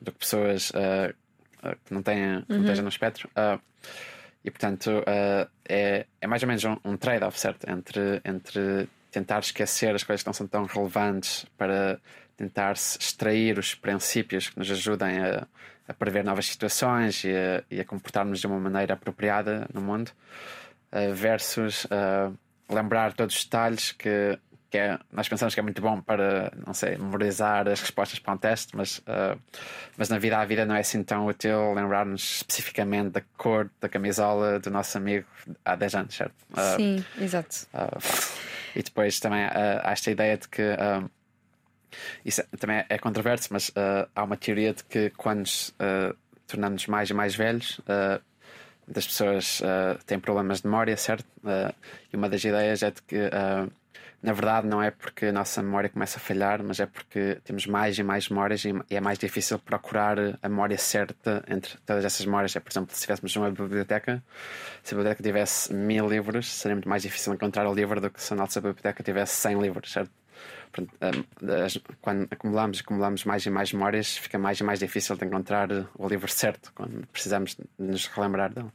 do que pessoas uh, que não têm, uhum. não estejam no espectro. e portanto é, é mais ou menos um, um trade-off, certo? Entre, entre tentar esquecer as coisas que não são tão relevantes para tentar extrair os princípios que nos ajudem a, a prever novas situações e a, e a comportar-nos de uma maneira apropriada no mundo, uh, versus uh, lembrar todos os detalhes que, que é, nós pensamos que é muito bom para, não sei, memorizar as respostas para um teste, mas, uh, mas na vida a vida não é assim tão útil lembrar-nos especificamente da cor da camisola do nosso amigo há 10 anos, certo? Sim, exato. E depois também uh, há esta ideia de que. Uh, isso também é controverso, mas uh, há uma teoria de que quando uh, tornamos mais e mais velhos, uh, muitas pessoas têm problemas de memória, certo? e uma das ideias é de que na verdade, não é porque a nossa memória começa a falhar, mas é porque temos mais e mais memórias e é mais difícil procurar a memória certa entre todas essas memórias. É, por exemplo, se tivéssemos uma biblioteca, se a biblioteca tivesse mil livros, seria muito mais difícil encontrar o livro do que se a nossa biblioteca tivesse 100 livros, certo? Quando acumulamos acumulamos mais e mais memórias, fica mais e mais difícil de encontrar o livro certo quando precisamos nos relembrar dele.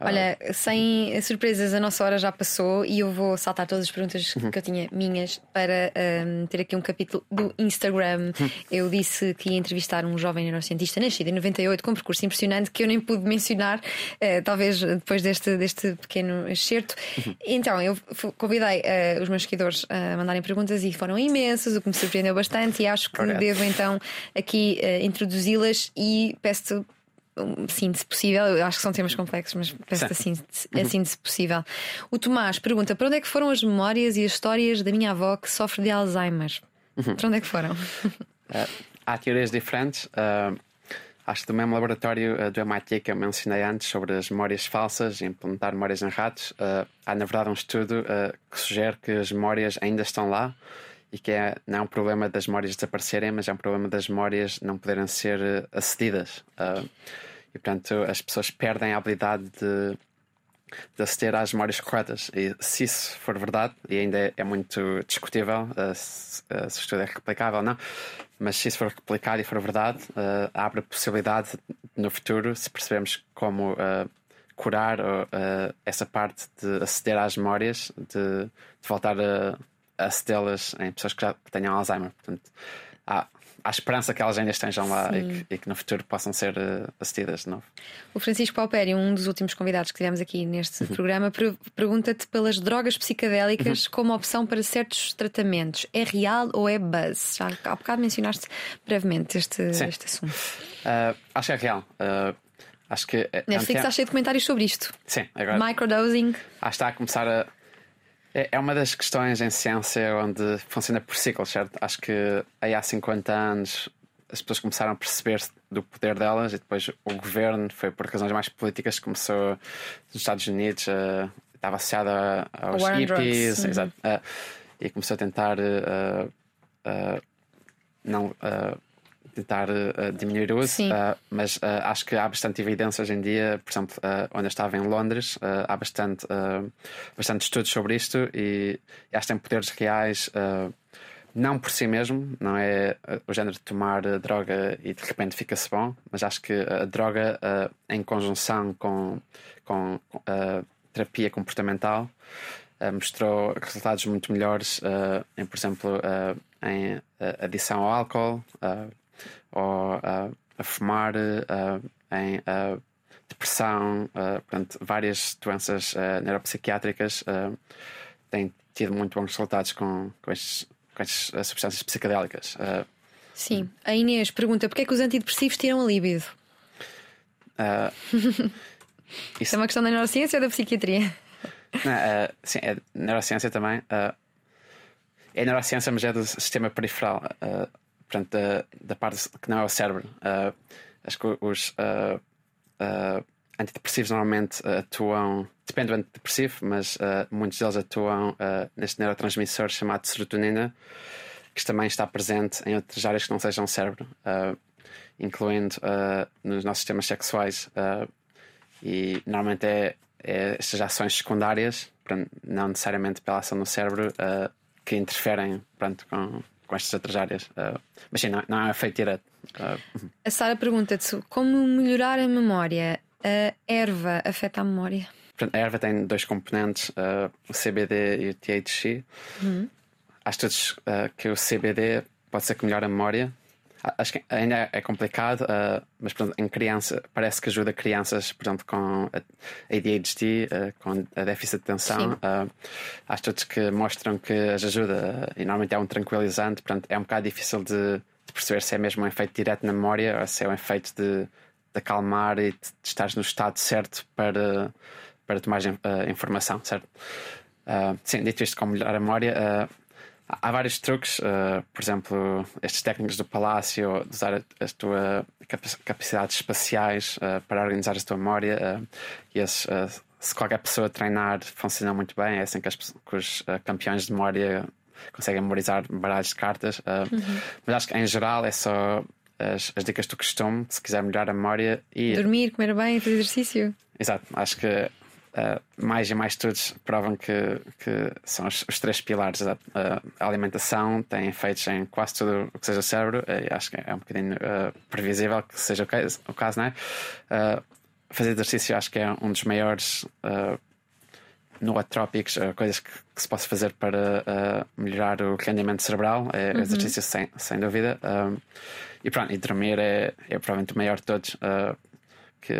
Olha, sem surpresas, a nossa hora já passou e eu vou saltar todas as perguntas uhum. que eu tinha minhas para um, ter aqui um capítulo do Instagram. Uhum. Eu disse que ia entrevistar um jovem neurocientista nascido em 98 com um percurso impressionante que eu nem pude mencionar, uh, talvez depois deste, deste pequeno excerto. Uhum. Então, eu convidei uh, os meus seguidores a mandarem perguntas e foram imensas, o que me surpreendeu bastante, e acho que devo então aqui uh, introduzi-las e peço assim, se possível, eu acho que são temas complexos, mas peço assim, assim se possível. O Tomás pergunta: para onde é que foram as memórias e as histórias da minha avó que sofre de Alzheimer? Uhum. Para onde é que foram? Uh, há teorias diferentes. Uh, acho que do mesmo laboratório uh, do MIT que eu mencionei antes sobre as memórias falsas e implementar memórias em ratos, há na verdade um estudo que sugere que as memórias ainda estão lá e que é, não é um problema das memórias desaparecerem, mas é um problema das memórias não poderem ser acedidas. Uh, e portanto as pessoas perdem a habilidade de, de aceder às memórias corretas. E se isso for verdade, e ainda é, é muito discutível uh, se, o estudo é replicável ou não, mas se isso for replicado e for verdade, uh, abre a possibilidade no futuro, se percebermos como curar essa parte de aceder às memórias, de, de voltar a, a acedê-las em pessoas que já tenham Alzheimer. Portanto, há, há esperança que elas ainda estejam lá e que, e que, no futuro possam ser uh, assistidas de novo. O Francisco Palpério, um dos últimos convidados que tivemos aqui neste uhum. programa, pergunta-te pelas drogas psicadélicas uhum. como opção para certos tratamentos. É real ou é buzz? Já há bocado mencionaste brevemente este, este assunto. Uh, acho que é real. Uh, acho que. Netflix está cheio de comentários sobre isto. Sim, agora. Microdosing. Acho que está a começar a é, é uma das questões em ciência onde funciona por ciclos, certo? Acho que aí há 50 anos as pessoas começaram a perceber do poder delas e depois o governo foi por razões mais políticas começou nos Estados Unidos uh, estava associado a, aos hippies uhum. exato, uh, e começou a tentar uh, não tentar uh, diminuir o uso, uh, mas uh, acho que há bastante evidência hoje em dia, por exemplo, onde eu estava em Londres, há bastante, bastante estudos sobre isto e, e acho que tem poderes reais. não por si mesmo, não é o género de tomar droga e de repente fica-se bom, mas acho que a droga em conjunção com, com terapia comportamental mostrou resultados muito melhores em, por exemplo, em adição ao álcool, ou uh, a fumar, uh, em uh, depressão, portanto, várias doenças neuropsiquiátricas têm tido muito bons resultados com, com, estes, com estas substâncias psicodélicas. Sim. A Inês pergunta porquê é que os antidepressivos tiram a libido? Isso é uma questão da neurociência ou da psiquiatria? Não, uh, sim, é neurociência também. Uh, é neurociência, mas é do sistema periferal. Uh, portanto, da, da parte que não é o cérebro. Uh, acho que os uh, uh, antidepressivos normalmente atuam, depende do antidepressivo, mas muitos deles atuam neste neurotransmissor chamado serotonina, que também está presente em outras áreas que não sejam o cérebro, incluindo nos nossos sistemas sexuais. e normalmente é, é estas ações secundárias, não necessariamente pela ação no cérebro, que interferem pronto, com com estas outras áreas. Uh, mas sim, não, não é feito direto. Uh, a Sara pergunta-te como melhorar a memória. A erva afeta a memória? A erva tem dois componentes, uh, o CBD e o THC. Uhum. Há estudos que o CBD pode ser que melhore a memória, Acho que ainda é complicado, uh, mas pronto, em criança parece que ajuda crianças, por exemplo, com ADHD, uh, ah, com a déficit de atenção. Uh, há estudos que mostram que as ajuda e normalmente é um tranquilizante, portanto é um bocado difícil de, de, perceber se é mesmo um efeito direto na memória ou se é um efeito de, de acalmar e de, de estar no estado certo para, para tomar uh, informação, certo? sim, dito isto, como melhorar a memória Há vários truques, uh, por exemplo, estes técnicos do palácio, de usar as tuas capacidades espaciais uh, para organizar a tua memória. Uh, e esses, se qualquer pessoa treinar, funcionam muito bem. É assim que, as, que os campeões de memória conseguem memorizar baralhos de cartas. Uhum. Mas acho que em geral é só as, as, dicas do costume, se quiser melhorar a memória. E... Dormir, comer bem, fazer exercício. Exato, acho que Uh, mais e mais estudos provam que, que são os, os três pilares. A, a, alimentação tem efeitos em quase tudo o que seja o cérebro, e acho que é um bocadinho uh, previsível que seja o caso, o caso não é? Uh, fazer exercício acho que é um dos maiores nootrópicos, coisas que, que, se possa fazer para melhorar o rendimento cerebral, é uhum. exercício sem, sem dúvida. e pronto, e dormir é, é provavelmente o maior de todos. que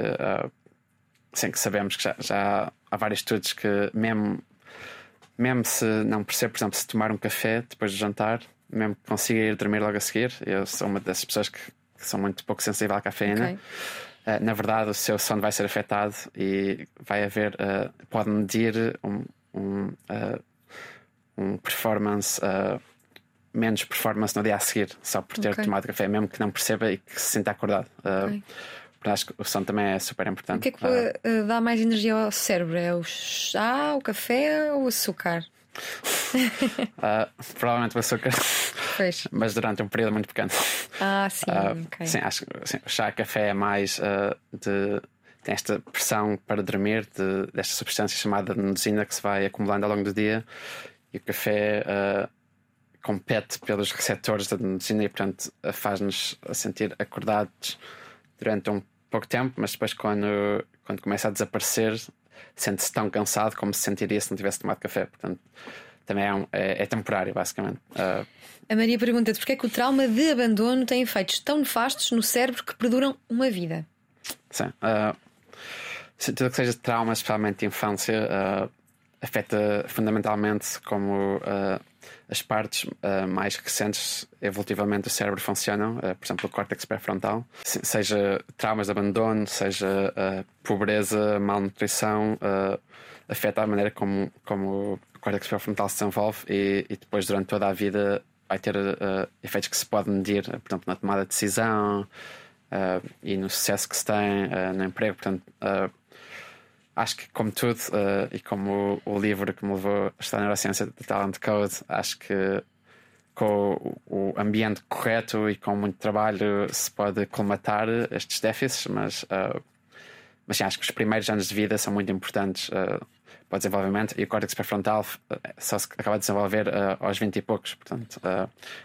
sim, que sabemos que já, já há vários estudos que mesmo, mesmo se não percebe, por exemplo, se tomar um café depois do jantar, mesmo que consiga ir dormir logo a seguir, eu sou uma dessas pessoas que, que são muito pouco sensíveis à cafeína. Okay. Uh, na verdade, o seu sono vai ser afetado e vai haver, uh, pode medir um, um, uh, um performance menos performance no dia a seguir, só por ter okay. tomado café, mesmo que não perceba e que se sinta acordado. Okay acho que o som também é super importante. O que é que uh, dá mais energia ao cérebro? É o chá, o café ou o açúcar? uh, provavelmente o açúcar, Pois. mas durante um período muito pequeno. Ah, sim, Uh, ok. Sim, acho que sim, o chá café é mais uh, de. tem esta pressão para dormir de, desta substância chamada adenosina que se vai acumulando ao longo do dia e o café compete pelos receptores da adenosina e, portanto, faz-nos sentir acordados durante um pouco tempo, mas depois, quando, quando começa a desaparecer, sente-se tão cansado como se sentiria se não tivesse tomado café. Portanto, também é, um- é- é temporário, basicamente. Uh, A Maria pergunta-te porque é que o trauma de abandono tem efeitos tão nefastos no cérebro que perduram uma vida. Sim. se tudo que seja trauma, especialmente de infância, ah, afeta fundamentalmente como ah, as partes ah, mais recentes evolutivamente do cérebro funcionam, ah, por exemplo, o córtex pré-frontal. Se- Seja traumas de abandono, seja ah, pobreza, malnutrição, afeta a maneira como, como o córtex pré-frontal se desenvolve e, e depois, durante toda a vida, vai ter efeitos que se pode medir, por exemplo, na tomada de decisão. Uh, e no sucesso que se tem uh, no emprego. Portanto, uh, acho que, como tudo, uh, e como o, o livro que me levou a estudar neurociência de Talent Code, acho que com o, o ambiente correto e com muito trabalho se pode colmatar estes déficits, mas, uh, mas sim, acho que os primeiros anos de vida são muito importantes. Uh, para o desenvolvimento e o córtex pré-frontal só se acaba de desenvolver uh, aos 20 e poucos, portanto,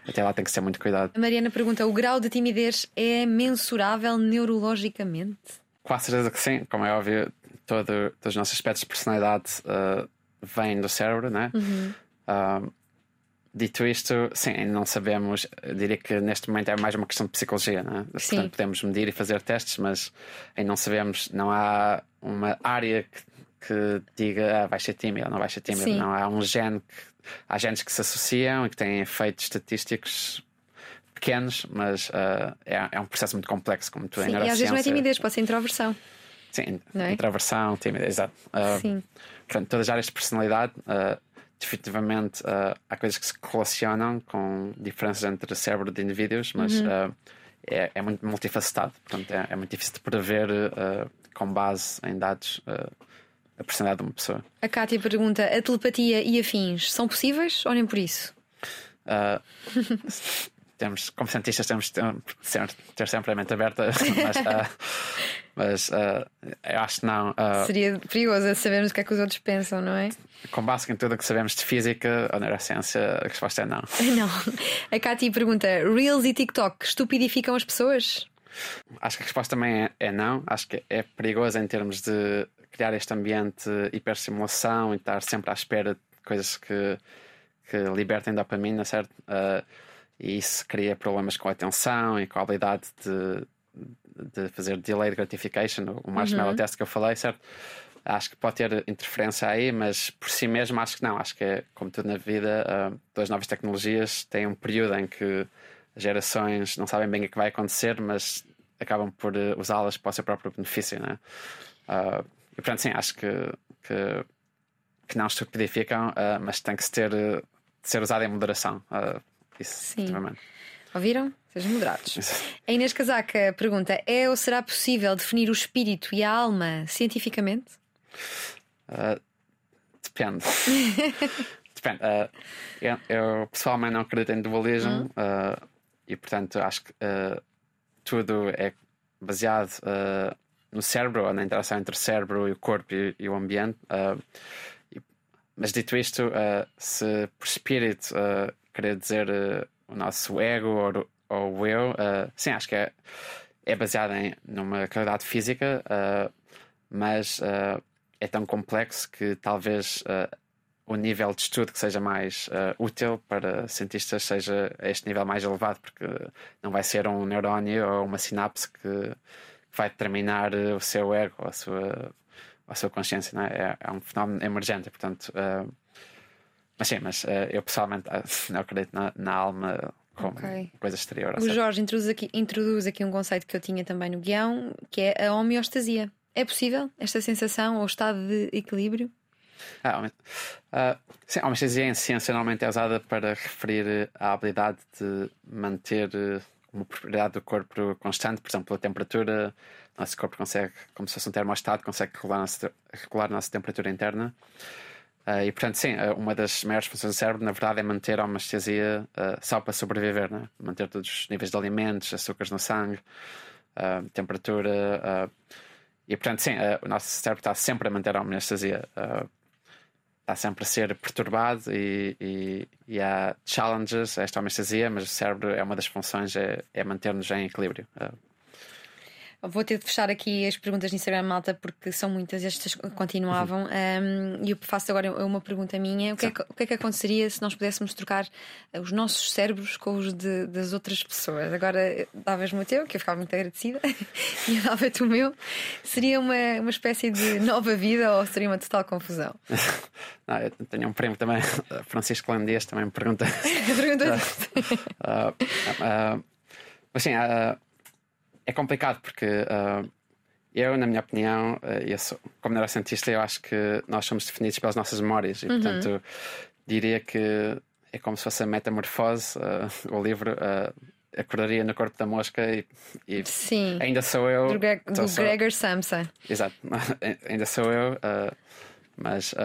até lá tem que ser muito cuidado. A Mariana pergunta: o grau de timidez é mensurável neurologicamente? Quase certeza que sim, como é óbvio, todo, todos os nossos aspectos de personalidade uh, vêm do cérebro, né? Uh, dito isto, sim, não sabemos. Diria que neste momento é mais uma questão de psicologia, né? Sim. Portanto, podemos medir e fazer testes, mas ainda não sabemos, não há uma área que, que diga ah, vai ser tímido ou não vai ser tímido. Sim. Não há um gene que. Há genes que se associam e que têm efeitos estatísticos pequenos, mas uh, é, é um processo muito complexo, como tu Sim, e às vezes não é timidez, pode ser introversão. Sim, Não é? introversão, timidez, exato. Uh, Sim. Portanto, todas as áreas de personalidade, uh, definitivamente uh, há coisas que se relacionam com diferenças entre o cérebro de indivíduos, mas Uhum. uh, é, é muito multifacetado. Portanto, é, é muito difícil de prever com base em dados a personalidade de uma pessoa. A Kátia pergunta: a telepatia e afins são possíveis ou nem por isso? Uh, temos, como cientistas, temos de ter, sempre- ter sempre a mente aberta, mas, uh, mas uh, eu acho que não. Uh, Seria perigoso sabermos o que é que os outros pensam, não é? com base em tudo o que sabemos de física ou neurociência, a resposta é não. Não. A Kátia pergunta: Reels e TikTok estupidificam as pessoas? Acho que a resposta também é, é não. Acho que é perigoso em termos de criar este ambiente de hipersimulação e estar sempre à espera de coisas que, que libertem dopamina, certo? Uh, e isso cria problemas com a atenção e com a habilidade de, de fazer delayed gratification, o marshmallow test que eu falei, certo? Acho que pode ter interferência aí, mas por si mesmo acho que não. Acho que é como tudo na vida, uh, todas as novas tecnologias têm um período em que gerações não sabem bem o que vai acontecer, mas acabam por uh, usá-las para o seu próprio benefício, né? Uh, e portanto, sim, acho que, que, que não estupidificam, uh, mas tem que se ter, de ser usado em moderação. Uh, isso, Sim. definitivamente. Ouviram? Sejam moderados. A Inês Casaca pergunta: é ou será possível definir o espírito e a alma cientificamente? Uh, depende. depende. Uh, eu, eu pessoalmente não acredito em dualismo uh, e, portanto, acho que tudo é baseado no cérebro ou na interação entre o cérebro e o corpo e, e o ambiente. E- mas, dito isto, se por espírito querer dizer uh, o nosso ego ou, ou o eu, uh, sim, acho que é, é baseado em, numa qualidade física. uh, mas é tão complexo que talvez o nível de estudo que seja mais útil para cientistas seja este nível mais elevado, porque não vai ser um neurónio ou uma sinapse que, vai determinar o seu ego a sua, a sua consciência. É? É, é um fenómeno emergente, portanto. uh, mas sim, mas uh, eu pessoalmente uh, não acredito na, na alma como Ok. coisa exterior. O cérebro. Jorge introduz aqui, introduz aqui um conceito que eu tinha também no guião, que é a homeostasia. É possível esta sensação ou estado de equilíbrio? Ah, ah, sim, a homestesia em ciência normalmente é usada para referir eh, à habilidade de manter eh, uma propriedade do corpo constante, por exemplo, a temperatura. Nosso corpo consegue, como se fosse um termostato, consegue regular a nossa, regular a nossa temperatura interna. Uh, e portanto, sim, uh, uma das maiores funções do cérebro, na verdade, é manter a homeostasia uh, só para sobreviver, né? manter todos os níveis de alimentos, açúcares no sangue, temperatura. e portanto, sim, o nosso cérebro está sempre a manter a homeostasia, está sempre a ser perturbado e, e, e, há challenges a esta homeostasia, mas o cérebro é uma das funções, é, é manter-nos em equilíbrio. Vou ter de fechar aqui as perguntas no Instagram, malta, porque são muitas, estas continuavam. Uhum. Um, e eu faço agora uma pergunta minha: o que, é que, o que, é que, aconteceria se nós pudéssemos trocar os nossos cérebros com os de, das outras pessoas? Agora davas-me o teu, que eu ficava muito agradecida, e dava-te o meu. Seria uma, uma espécie de nova vida ou seria uma total confusão? Não, eu tenho um primo também, Francisco Landias, também me pergunta. pergunta uh, uh, uh, assim, uh, é complicado porque uh, eu, na minha opinião, uh, eu sou, como neurocientista, eu acho que nós somos definidos pelas nossas memórias e, uhum. portanto, diria que é como se fosse a metamorfose, uh, o livro. Acordaria no corpo da mosca e, e Sim. ainda sou eu. Do, Greg, do sou, Gregor Samsa. Exato, ainda sou eu, mas,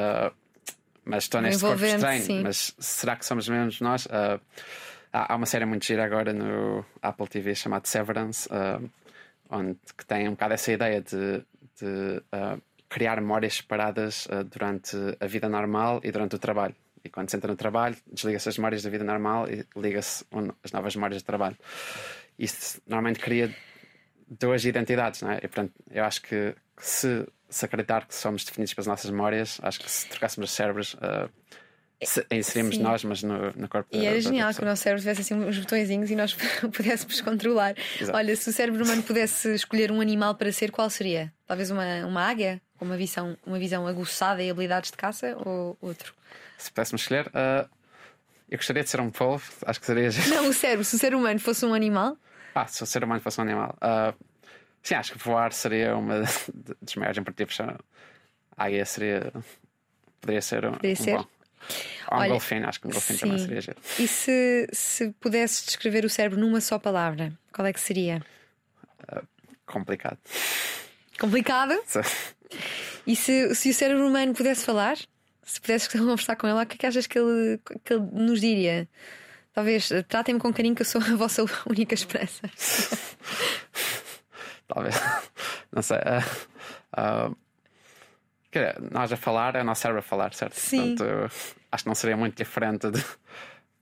mas estou neste corpo estranho. Sim. Mas será que somos mesmo nós? Há, há, uma série muito gira agora no Apple TV chamada Severance, uh, onde que tem um bocado essa ideia de, de uh, criar memórias separadas uh, durante a vida normal e durante o trabalho. E quando se entra no trabalho, desliga-se as memórias da vida normal e liga-se as novas memórias de trabalho. Isso normalmente cria duas identidades, não é? E portanto, eu acho que se, se acreditar que somos definidos pelas nossas memórias, acho que se trocássemos os cérebros, uh, inserimos Sim. nós, mas no, no corpo E era genial que o nosso cérebro tivesse assim uns botõezinhos e nós pudéssemos controlar. Exato. Olha, se o cérebro humano pudesse escolher um animal para ser, qual seria? Talvez uma, uma águia, com uma visão, uma visão aguçada e habilidades de caça ou outro? Se pudéssemos escolher, uh, eu gostaria de ser um polvo, acho que seria. Não, o cérebro, se o ser humano fosse um animal. Ah, se o ser humano fosse um animal. Uh, sim, acho que voar seria uma dos maiores imperativos. A águia seria. Poderia ser um. Poderia um ser. Bom. Ou um golfinho, acho que um golfinho também seria giro. E se, se pudesses descrever o cérebro numa só palavra, qual é que seria? Uh, complicado. Complicado? Sim. E se, se o cérebro humano pudesse falar? Se pudesses conversar com ele, o que é que achas que ele, que ele nos diria? Talvez tratem-me com carinho que eu sou a vossa única esperança. Talvez. Não sei. Uh, uh, nós a falar é o nosso cérebro a falar, certo? Sim. Portanto, acho que não seria muito diferente de,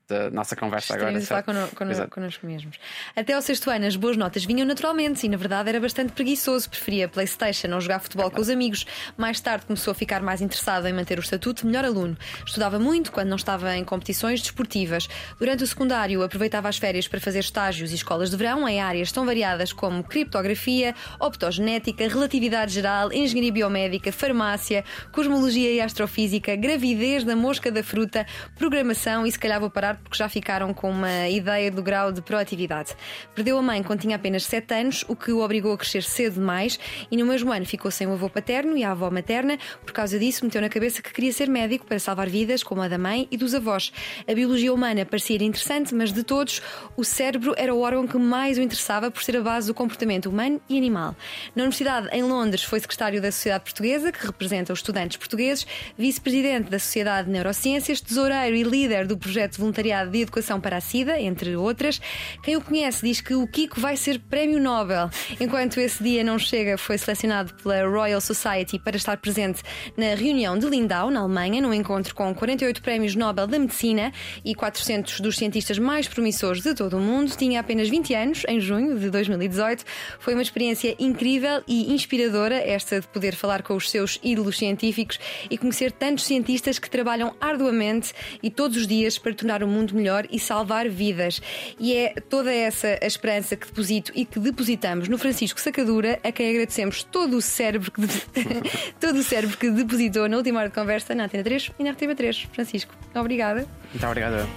da nossa conversa agora. a falar conno, connosco mesmos. Até ao sexto ano, as boas notas vinham naturalmente e, na verdade, era bastante preguiçoso. Preferia PlayStation ou jogar futebol com os amigos. Mais tarde começou a ficar mais interessado em manter o estatuto de melhor aluno. Estudava muito quando não estava em competições desportivas. Durante o secundário, aproveitava as férias para fazer estágios e escolas de verão em áreas tão variadas como criptografia, optogenética, relatividade geral, engenharia biomédica, farmácia, cosmologia e astrofísica, gravidez da mosca da fruta, programação e, se calhar, vou parar porque já ficaram com uma ideia do grau de proatividade. Perdeu a mãe quando tinha apenas 7 anos, o que o obrigou a crescer cedo demais, e no mesmo ano ficou sem o avô paterno e a avó materna. Por causa disso, meteu na cabeça que queria ser médico para salvar vidas, como a da mãe e dos avós. A biologia humana parecia interessante, mas de todos, o cérebro era o órgão que mais o interessava por ser a base do comportamento humano e animal. Na Universidade, em Londres, foi secretário da Sociedade Portuguesa, que representa os estudantes portugueses, vice-presidente da Sociedade de Neurociências, tesoureiro e líder do projeto voluntariado Voluntariado de Educação para a SIDA, entre outras. Quem o conhece diz que o Kiko vai ser prémio Nobel. Enquanto esse dia não chega, foi selecionado pela Royal Society para estar presente na reunião de Lindau, na Alemanha, num encontro com 48 prémios Nobel da Medicina e 400 dos cientistas mais promissores de todo o mundo. Tinha apenas 20 anos, em junho de 2018. Foi uma experiência incrível e inspiradora, esta de poder falar com os seus ídolos científicos e conhecer tantos cientistas que trabalham arduamente e todos os dias para tornar o mundo melhor e salvar vidas. E é toda essa a esperança que deposito e que depositamos no Francisco Sacadura, a quem agradecemos todo o cérebro que, todo o cérebro que depositou na última hora de conversa na Antena 3 e na RTV3. Francisco, obrigada. Muito obrigado.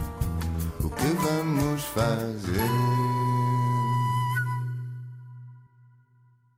O que vamos fazer?